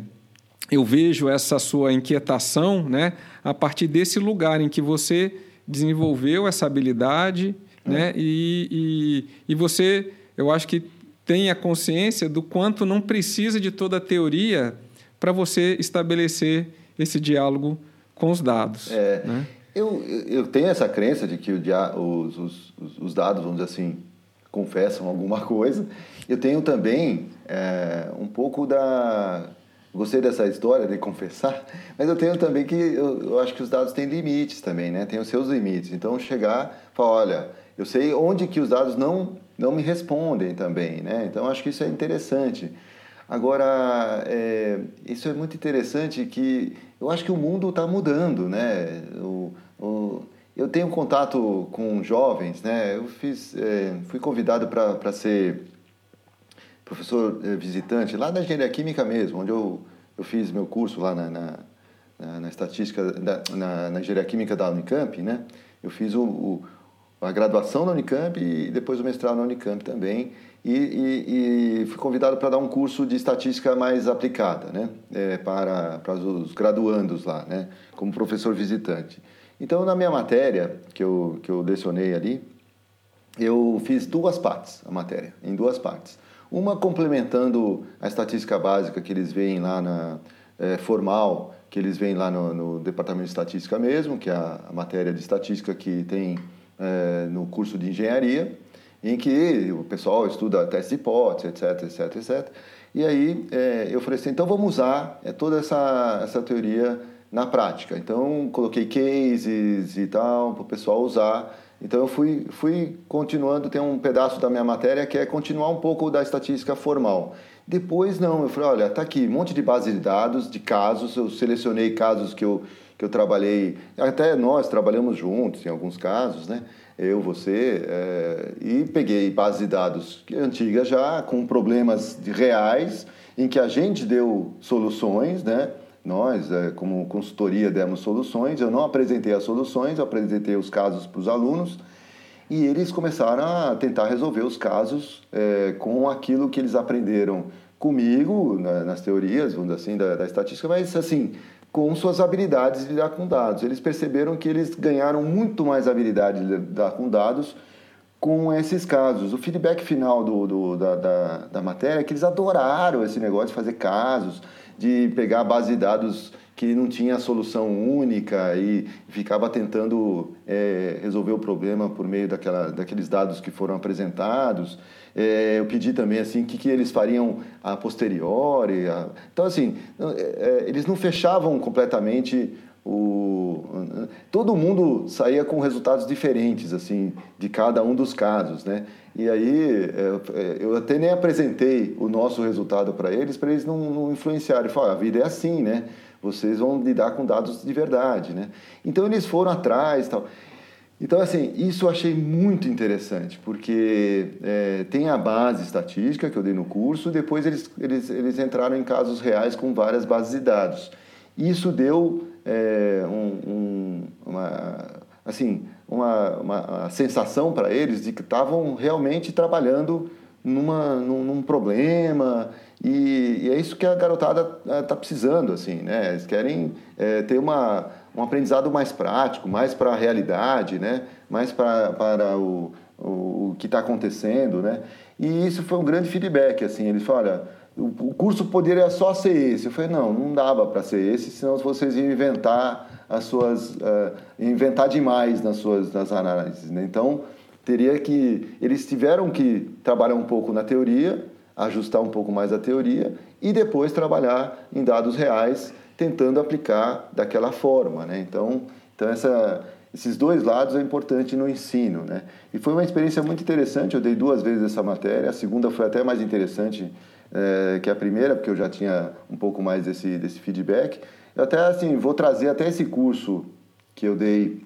Speaker 1: eu vejo essa sua inquietação, né, a partir desse lugar em que você desenvolveu essa habilidade, né, e, e, e você, eu acho que tenha consciência do quanto não precisa de toda a teoria para você estabelecer esse diálogo com os dados.
Speaker 2: É, né? eu, eu tenho essa crença de que o dia, os, os, os, dados, vamos dizer assim, confessam alguma coisa. Eu tenho também é, um pouco da... Gostei dessa história de confessar, mas eu tenho também que... Eu, eu acho que os dados têm limites também, né? Tem os seus limites. Então, chegar falar, olha, eu sei onde que os dados não não me respondem também, né? Então acho que isso é interessante. Agora, é, isso é muito interessante que eu acho que o mundo está mudando, né? O, o, eu tenho contato com jovens, né? Eu fiz, é, fui convidado para ser professor é, visitante lá na engenharia química mesmo, onde eu, eu fiz meu curso lá na, na, na, na estatística, da, na, na engenharia química da Unicamp, né? Eu fiz o, o a graduação na Unicamp e depois o mestrado na Unicamp também. E, e, e fui convidado para dar um curso de estatística mais aplicada, né? É, para, para os graduandos lá, né? Como professor visitante. Então, na minha matéria, que eu, que eu lecionei ali, eu fiz duas partes, a matéria, em duas partes. Uma complementando a estatística básica que eles veem lá na é, formal, que eles veem lá no, no, departamento de estatística mesmo, que é a, a matéria de estatística que tem é, no curso de engenharia, em que o pessoal estuda testes de hipótese, etc, etc, etc. E aí é, eu falei assim, então vamos usar é, toda essa, essa teoria na prática. Então coloquei cases e tal para o pessoal usar. Então eu fui, fui continuando, tem um pedaço da minha matéria que é continuar um pouco da estatística formal. Depois não, eu falei, olha, tá aqui um monte de base de dados, de casos, eu selecionei casos que eu que eu trabalhei, até nós trabalhamos juntos em alguns casos, né? Eu, você, é, e peguei base de dados antigas já, com problemas reais, em que a gente deu soluções, né? Nós, é, como consultoria, demos soluções. Eu não apresentei as soluções, eu apresentei os casos para os alunos. E eles começaram a tentar resolver os casos é, com aquilo que eles aprenderam comigo, na, nas teorias, vamos dizer assim, da, da estatística, mas assim, com suas habilidades de lidar com dados. Eles perceberam que eles ganharam muito mais habilidade de lidar com dados com esses casos. O feedback final do, do da, da, da, matéria é que eles adoraram esse negócio de fazer casos, de pegar a base de dados que não tinha solução única e ficava tentando é, resolver o problema por meio daquela, daqueles dados que foram apresentados. É, eu pedi também assim que, que eles fariam a posteriori. A... Então assim, é, é, eles não fechavam completamente o... todo mundo saía com resultados diferentes assim de cada um dos casos, né? E aí é, eu até nem apresentei o nosso resultado para eles, para eles não, não influenciarem. Falaram, a vida é assim, né? vocês vão lidar com dados de verdade, né? Então eles foram atrás, tal. Então assim, isso eu achei muito interessante, porque é, tem a base estatística que eu dei no curso, depois eles, eles, eles entraram em casos reais com várias bases de dados. Isso deu é, um, um, uma, assim, uma, uma sensação para eles de que estavam realmente trabalhando numa, num, num problema e, e, é isso que a garotada está eh, precisando, assim, né? Eles querem é, ter uma, um aprendizado mais prático, mais para a realidade, né? Mais pra, para o, o, o que está acontecendo, né? E isso foi um grande feedback, assim. Eles falaram, o, o curso poderia só ser esse. Eu falei, não, não dava para ser esse, senão vocês iam inventar as suas... Uh, inventar demais nas suas nas análises, né? Então, teria que... Eles tiveram que trabalhar um pouco na teoria ajustar um pouco mais a teoria e depois trabalhar em dados reais, tentando aplicar daquela forma. Né? Então, então essa, esses dois lados é importante no ensino. Né? E foi uma experiência muito interessante, eu dei duas vezes essa matéria, a segunda foi até mais interessante é, que a primeira, porque eu já tinha um pouco mais desse, desse feedback. Eu até assim, vou trazer até esse curso que eu dei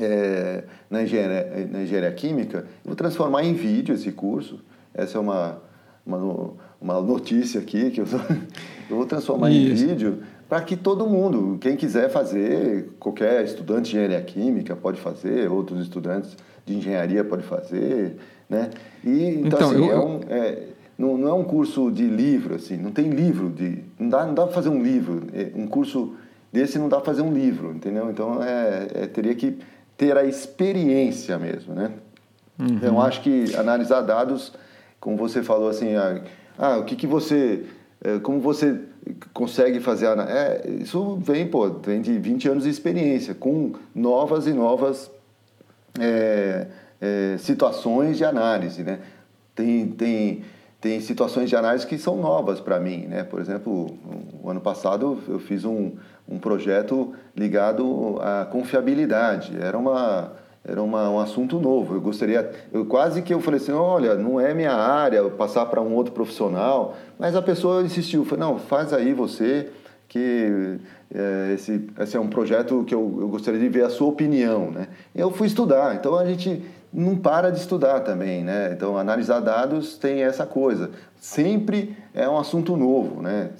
Speaker 2: é, na, engenharia, na engenharia química, vou transformar em vídeo esse curso. Essa é uma, uma, uma notícia aqui que eu, *laughs* eu vou transformar Isso. em vídeo para que todo mundo, quem quiser fazer, qualquer estudante de engenharia química pode fazer, outros estudantes de engenharia pode fazer, né? E então, então assim, eu, é um, é, não, não é um curso de livro assim, não tem livro de, não dá, não dá para fazer um livro, é, um curso desse não dá para fazer um livro, entendeu? Então é, é, teria que ter a experiência mesmo, né? Uhum. Então, eu acho que analisar dados como você falou assim, ah, ah o que, que você, eh, como você consegue fazer, é, isso vem, pô, vem de 20 anos de experiência, com novas e novas é, é, situações de análise, né? Tem, tem, tem situações de análise que são novas para mim, né? Por exemplo, o ano passado eu fiz um, um projeto ligado à confiabilidade, era uma era uma, um assunto novo. Eu gostaria, eu quase que eu falei assim, olha, não é minha área, passar para um outro profissional, mas a pessoa insistiu, falou, não, faz aí você, que é, esse, esse é um projeto que eu, eu gostaria de ver a sua opinião, né? Eu fui estudar, então a gente não para de estudar também, né? Então, analisar dados tem essa coisa. Sempre é um assunto novo, né?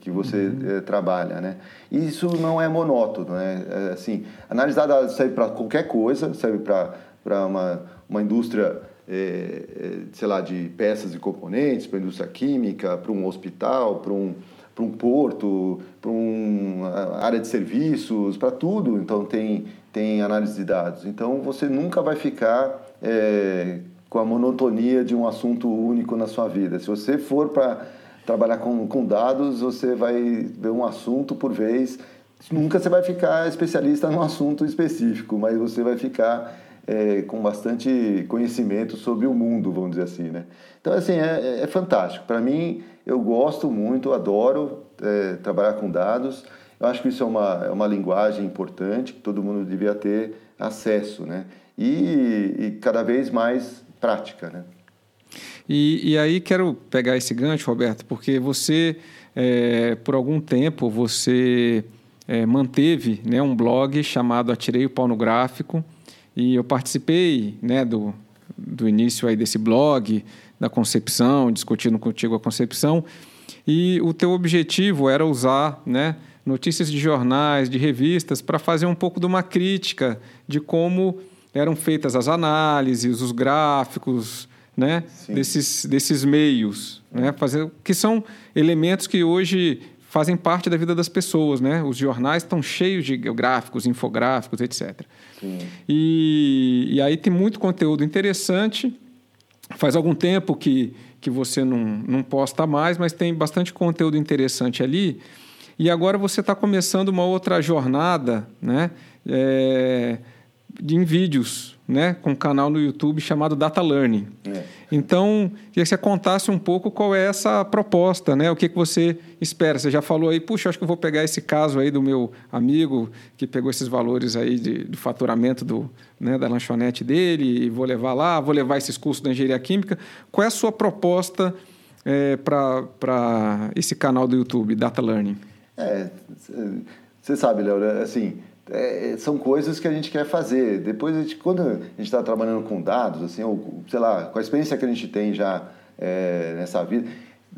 Speaker 2: que você uhum. é, trabalha, né? Isso não é monótono, né? É, assim, analisar dados serve para qualquer coisa, serve para uma, uma indústria, é, sei lá, de peças e componentes, para a indústria química, para um hospital, para um, para um porto, para uma área de serviços, para tudo. Então, tem tem análise de dados. Então você nunca vai ficar é, com a monotonia de um assunto único na sua vida. Se você for para trabalhar com, com dados, você vai ver um assunto por vez. Nunca você vai ficar especialista num assunto específico, mas você vai ficar é, com bastante conhecimento sobre o mundo, vamos dizer assim, né? Então, assim, é, é fantástico. Para mim, eu gosto muito, adoro é, trabalhar com dados. Eu acho que isso é uma, é uma linguagem importante que todo mundo devia ter acesso, né? E, e cada vez mais prática, né?
Speaker 1: E, e, aí quero pegar esse gancho, Roberto, porque você, é, por algum tempo, você é, manteve né, um blog chamado Atirei o Pau no Gráfico e eu participei né, do, do início aí desse blog, da concepção, discutindo contigo a concepção e o teu objetivo era usar né, notícias de jornais, de revistas, para fazer um pouco de uma crítica de como eram feitas as análises, os gráficos, né? Desses, desses meios, né? Fazer, que são elementos que hoje fazem parte da vida das pessoas, né? Os jornais estão cheios de gráficos, infográficos, etc. E, e aí tem muito conteúdo interessante. Faz algum tempo que, que você não, não posta mais, mas tem bastante conteúdo interessante ali. E agora você está começando uma outra jornada, né? É, em vídeos, né, com um canal no YouTube chamado Data Learning. É. Então, queria que você contasse um pouco qual é essa proposta, né? O que, que você espera? Você já falou aí, puxa, acho que eu vou pegar esse caso aí do meu amigo que pegou esses valores aí de, de faturamento do, né, da lanchonete dele e vou levar lá, vou levar esses cursos da engenharia química. Qual é a sua proposta é, para esse canal do YouTube, Data Learning?
Speaker 2: É, você sabe, Léo, né, assim é, são coisas que a gente quer fazer. Depois, a gente, quando a gente está trabalhando com dados, assim, ou, sei lá, com a experiência que a gente tem já é, nessa vida,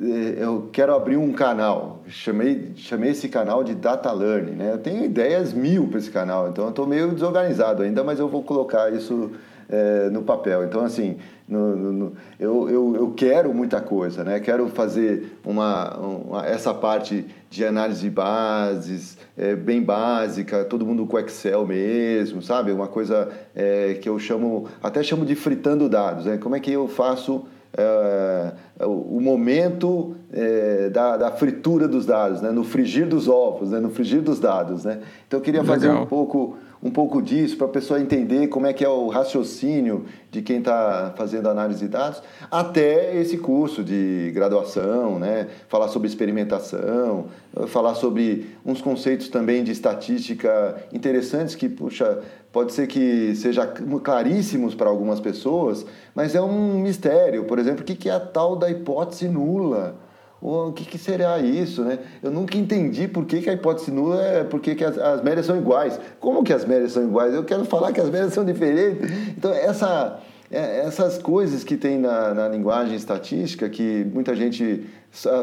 Speaker 2: é, eu quero abrir um canal. Chamei, chamei esse canal de Data Learning. Né? Eu tenho ideias mil para esse canal, então eu estou meio desorganizado ainda, mas eu vou colocar isso é, no papel. Então, assim, no, no, no, eu, eu, eu quero muita coisa, né? Quero fazer uma, uma essa parte de análise de bases, é, bem básica, todo mundo com Excel mesmo, sabe? Uma coisa é, que eu chamo, até chamo de fritando dados, né? Como é que eu faço é, o momento é, da, da, fritura dos dados, né? no frigir dos ovos, né? no frigir dos dados. Né? Então eu queria fazer Legal. um pouco um pouco disso para a pessoa entender como é que é o raciocínio de quem está fazendo análise de dados, até esse curso de graduação, né? falar sobre experimentação, falar sobre uns conceitos também de estatística interessantes que, puxa, pode ser que seja claríssimos para algumas pessoas, mas é um mistério. Por exemplo, o que é a tal da hipótese nula? O que, que isso, né? Eu nunca entendi por que, que a hipótese nula é porque que as, as médias são iguais. Como que as médias são iguais? Eu quero falar que as médias são diferentes. Então, essa, é, essas coisas que tem na, na, linguagem estatística, que muita gente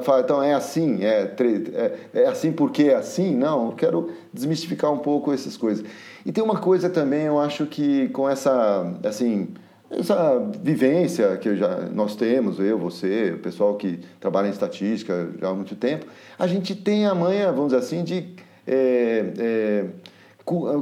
Speaker 2: fala, então é assim, é, é, é assim porque é assim. Não, eu quero desmistificar um pouco essas coisas. E tem uma coisa também, eu acho que com essa, assim, essa vivência que já nós temos, eu, você, o pessoal que trabalha em estatística já há muito tempo, a gente tem a manha, vamos dizer assim, de é, é,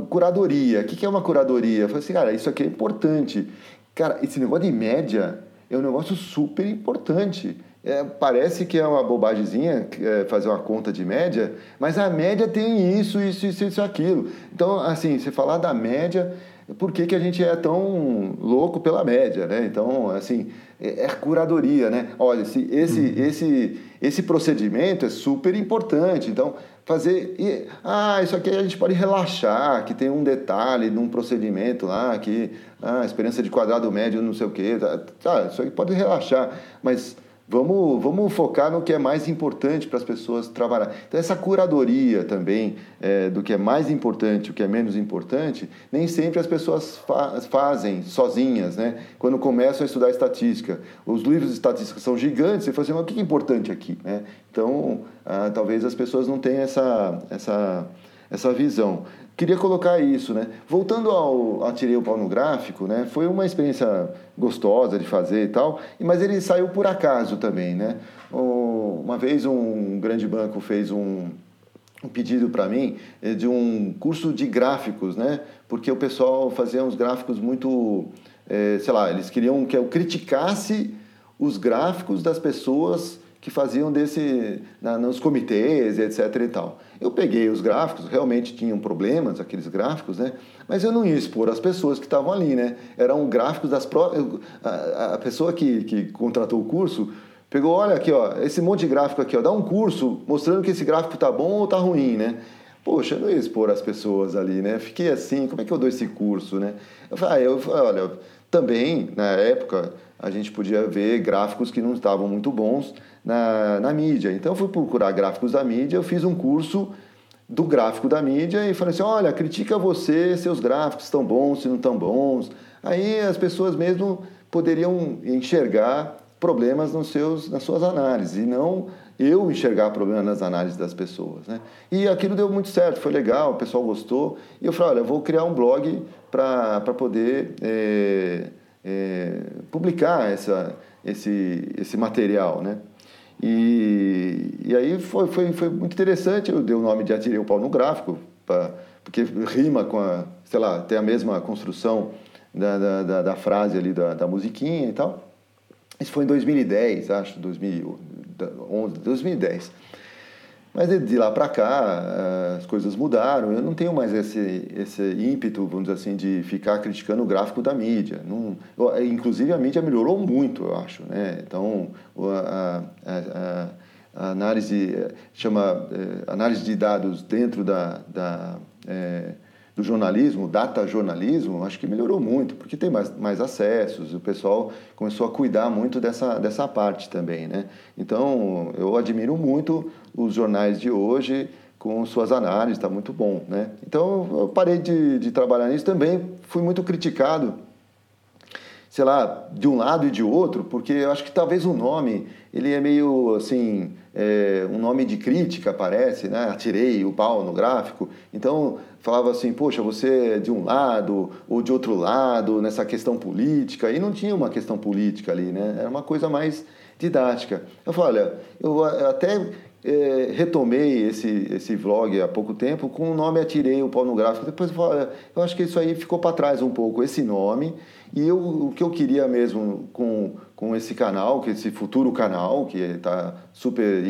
Speaker 2: curadoria. O que é uma curadoria? Eu falei assim, cara, isso aqui é importante. Cara, esse negócio de média é um negócio super importante. É, parece que é uma bobagemzinha é, fazer uma conta de média, mas a média tem isso, isso, isso, isso, aquilo. Então, assim, você falar da média por que, que a gente é tão louco pela média, né? Então, assim, é, é curadoria, né? Olha, esse, esse, uhum. esse, esse procedimento é super importante. Então, fazer... E, ah, isso aqui a gente pode relaxar, que tem um detalhe num procedimento lá, que ah, a experiência de quadrado médio não sei o quê. Tá, tá, isso aí pode relaxar, mas Vamos, vamos focar no que é mais importante para as pessoas trabalhar. Então, essa curadoria também é, do que é mais importante o que é menos importante, nem sempre as pessoas fa fazem sozinhas. Né? Quando começam a estudar estatística, os livros de estatística são gigantes, você fala assim, mas o que é importante aqui? Né? Então, ah, talvez as pessoas não tenham essa, essa, essa visão queria colocar isso, né? Voltando ao Atirei o Pau no Gráfico, né? Foi uma experiência gostosa de fazer e tal, mas ele saiu por acaso também, né? Uma vez um grande banco fez um, um pedido para mim eh, de um curso de gráficos, né? Porque o pessoal fazia uns gráficos muito, é, sei lá, eles queriam que eu criticasse os gráficos das pessoas que faziam desse na, nos comitês, etc e tal. Eu peguei os gráficos, realmente tinham problemas aqueles gráficos, né? Mas eu não ia expor as pessoas que estavam ali, né? Eram gráficos das próprias a, pessoa que, que contratou o curso pegou, olha aqui, ó, esse monte de gráfico aqui, ó, dá um curso mostrando que esse gráfico tá bom ou tá ruim, né? Poxa, eu não ia expor as pessoas ali, né? Fiquei assim, como é que eu dou esse curso, né? Eu falei, ah, eu, olha, também na época a gente podia ver gráficos que não estavam muito bons na, na mídia. Então eu fui procurar gráficos da mídia, eu fiz um curso do gráfico da mídia e falei assim, olha, critica você, seus gráficos estão bons, se não estão bons. Aí as pessoas mesmo poderiam enxergar problemas nos seus, nas suas análises e não eu enxergar problemas nas análises das pessoas. Né? E aquilo deu muito certo, foi legal, o pessoal gostou. E eu falei, olha, eu vou criar um blog para poder é, é, publicar essa, esse, esse material. Né? E, e aí foi, foi, foi muito interessante, eu dei o nome de Atirei o Pau no Gráfico, pra, porque rima com a, sei lá, tem a mesma construção da, da, da frase ali da, da musiquinha e tal. Isso foi em 2010, acho, 2011, 2010. Mas de lá para cá, eh, as coisas mudaram. Eu não tenho mais esse, esse ímpeto, vamos dizer assim, de ficar criticando o gráfico da mídia. Não, inclusive, a mídia melhorou muito, eu acho. Né? Então, a, a, a, análise, chama eh, análise de dados dentro da, da é, do jornalismo, data jornalismo, acho que melhorou muito, porque tem mais, mais acessos, o pessoal começou a cuidar muito dessa, dessa parte também, né? Então, eu admiro muito os jornais de hoje com suas análises, está muito bom, né? Então, eu parei de, de trabalhar nisso também, fui muito criticado, sei lá, de um lado e de outro, porque eu acho que talvez o nome, ele é meio, assim, é, um nome de crítica, parece, né? Atirei o pau no gráfico, então falava assim, poxa, você é de um lado ou de outro lado nessa questão política, e não tinha uma questão política ali, né? Era uma coisa mais didática. Eu falei, olha, eu até é, retomei esse, esse vlog há pouco tempo com o nome Atirei o Pau no Gráfico. Depois eu eu acho que isso aí ficou para trás um pouco, esse nome, e eu, o que eu queria mesmo com, com esse canal, que esse futuro canal, que está super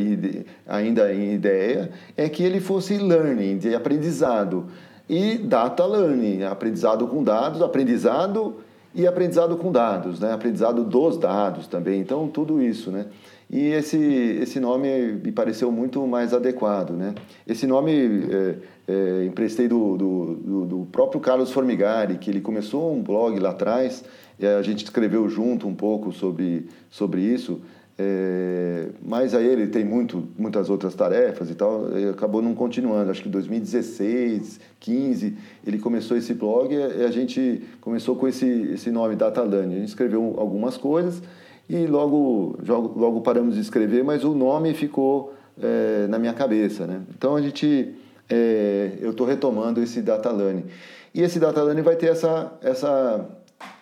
Speaker 2: ainda em ideia, é que ele fosse learning, de aprendizado e data learning, aprendizado com dados, aprendizado e aprendizado com dados, né? aprendizado dos dados também, então tudo isso. Né? E esse, esse nome me pareceu muito mais adequado. Né? Esse nome é, é, emprestei do, do, do, do, próprio Carlos Formigari, que ele começou um blog lá atrás, e a gente escreveu junto um pouco sobre, sobre isso, é, mas aí ele tem muito, muitas outras tarefas e tal, e acabou não continuando. Acho que em 2016, 15, ele começou esse blog e a gente começou com esse, esse nome, Datalane. A gente escreveu algumas coisas e logo, logo paramos de escrever, mas o nome ficou é, na minha cabeça. Né? Então a gente, é, eu estou retomando esse Datalane. E esse Datalane vai ter essa, essa,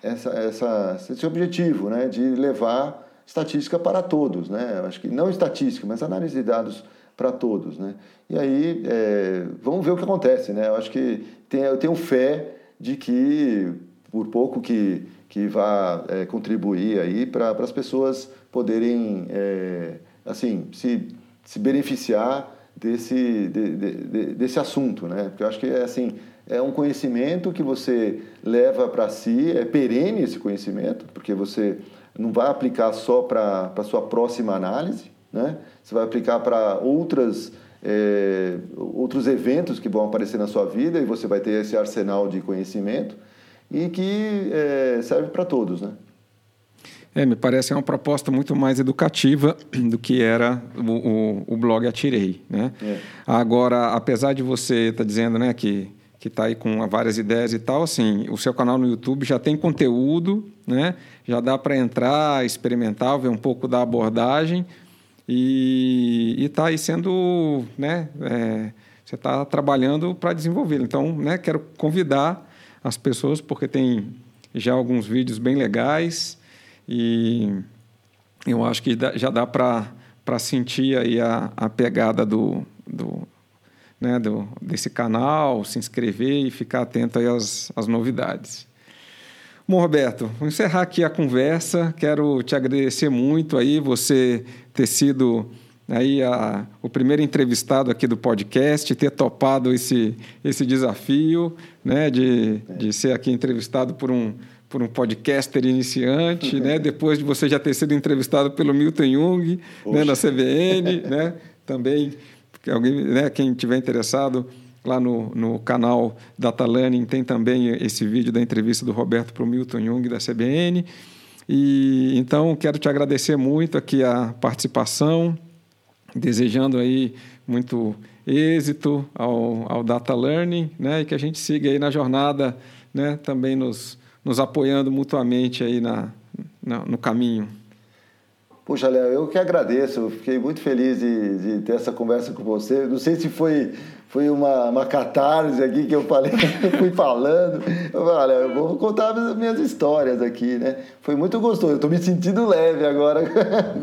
Speaker 2: essa, essa, esse objetivo né? de levar estatística para todos, né? Acho que não estatística, mas análise de dados para todos, né? E aí é, vamos ver o que acontece, né? Eu acho que tem, eu tenho fé de que por pouco que que vá é, contribuir aí para as pessoas poderem é, assim se, se beneficiar desse de, de, de, desse assunto, né? Porque eu acho que é assim é um conhecimento que você leva para si, é perene esse conhecimento, porque você não vai aplicar só para a sua próxima análise, né? você vai aplicar para outras é, outros eventos que vão aparecer na sua vida e você vai ter esse arsenal de conhecimento e que é, serve para todos, né?
Speaker 1: É, me parece uma proposta muito mais educativa *clears throat* do que era o, o, o blog Atirei, né? É. Agora, apesar de você estar tá dizendo, né, que que está aí com várias ideias e tal, assim, o seu canal no YouTube já tem conteúdo, né? Já dá para entrar, experimentar, ver um pouco da abordagem e está aí sendo, né? É, você está trabalhando para desenvolver. Então, né? Quero convidar as pessoas porque tem já alguns vídeos bem legais e eu acho que já dá para sentir aí a, a pegada do, do né, do, desse canal, se inscrever e ficar atento aí às, às novidades. Bom, Roberto, vou encerrar aqui a conversa. Quero te agradecer muito aí você ter sido aí a, o primeiro entrevistado aqui do podcast, ter topado esse, esse desafio, né, de, de ser aqui entrevistado por um por um podcaster iniciante, *laughs* né, depois de você já ter sido entrevistado pelo Milton Jung, né, na CBN, *laughs* né, também alguém, né, quem tiver interessado, lá no, no canal Data Learning tem também esse vídeo da entrevista do Roberto para o Milton Jung da CBN. E então quero te agradecer muito aqui a participação, desejando aí muito êxito ao, ao Data Learning, né, e que a gente siga aí na jornada, né, também nos, nos apoiando mutuamente aí na, na no caminho.
Speaker 2: Puxa, Léo, eu que agradeço. Fiquei muito feliz de, de, ter essa conversa com você. Não sei se foi, foi uma, uma catarse aqui que eu falei, *laughs* eu fui falando. Eu falei, eu vou contar as minhas histórias aqui, né? Foi muito gostoso. Eu estou me sentindo leve agora,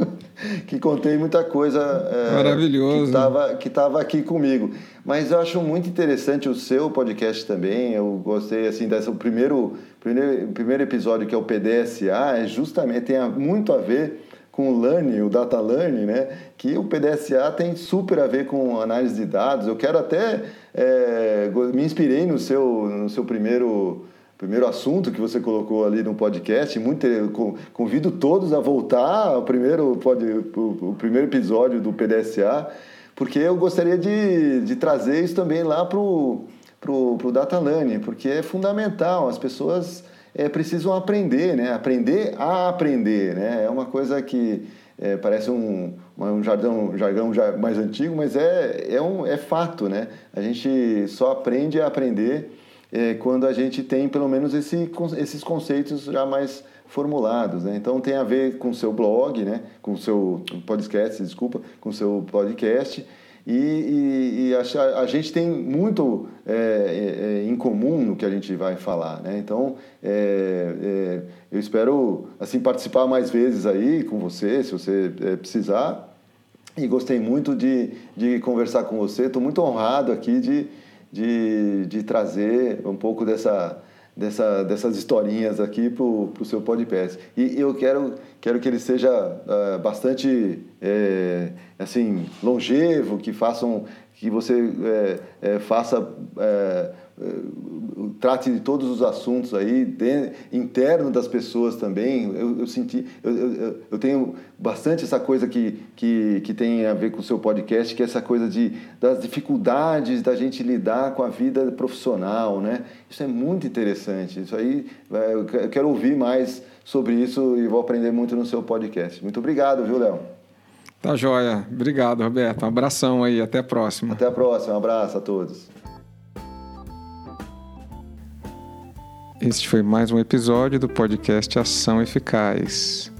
Speaker 2: *laughs* que contei muita coisa.
Speaker 1: É, Maravilhoso.
Speaker 2: Que estava que tava aqui comigo. Mas eu acho muito interessante o seu podcast também. Eu gostei, assim, desse primeiro, primeiro, primeiro episódio, que é o PDSA, é justamente, tem muito a ver com o Learning, o Data Learning, né? que o PDSA tem super a ver com análise de dados. Eu quero até, é, me inspirei no seu, no seu primeiro, primeiro assunto que você colocou ali no podcast. Muito, convido todos a voltar ao primeiro, pode, o primeiro episódio do PDSA, porque eu gostaria de, de trazer isso também lá para o Data Learning, porque é fundamental. As pessoas é, precisam aprender, né? Aprender a aprender, né? É uma coisa que é, parece um, um jargão, um jargão mais antigo, mas é, é, um, é fato, né? A gente só aprende a aprender é, quando a gente tem pelo menos esse, esses conceitos já mais formulados, né? Então tem a ver com seu blog, né? Com seu podcast, desculpa, com seu podcast e, e, e a, a, gente tem muito é, é, é, em comum no que a gente vai falar, né? Então, é, é eu espero assim participar mais vezes aí com você, se você é, precisar. E gostei muito de, de conversar com você. Estou muito honrado aqui de, de, de trazer um pouco dessa dessa, dessas historinhas aqui para o seu podcast. E eu quero, quero que ele seja uh, bastante é, assim longevo, que façam que você é, é, faça trate de todos os assuntos aí, de, interno das pessoas também. Eu, eu senti, eu, eu, eu, tenho bastante essa coisa que, que, que tem a ver com o seu podcast, que é essa coisa de, das dificuldades da gente lidar com a vida profissional, né? Isso é muito interessante. Isso aí, é, eu quero ouvir mais sobre isso e vou aprender muito no seu podcast. Muito obrigado, viu, Léo?
Speaker 1: Tá joia. Obrigado, Roberto. Um abração aí. Até a próxima.
Speaker 2: Até a próxima. Um abraço a todos.
Speaker 1: Este foi mais um episódio do podcast Ação Eficaz.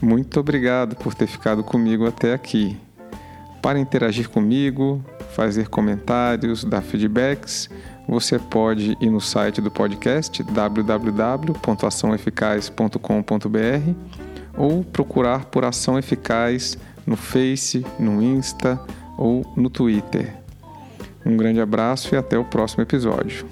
Speaker 1: Muito obrigado por ter ficado comigo até aqui. Para interagir comigo, fazer comentários, dar feedbacks, você pode ir no site do podcast www.açãoeficaz.com.br ou procurar por Ação Eficaz no Face, no Insta ou no Twitter. Um grande abraço e até o próximo episódio.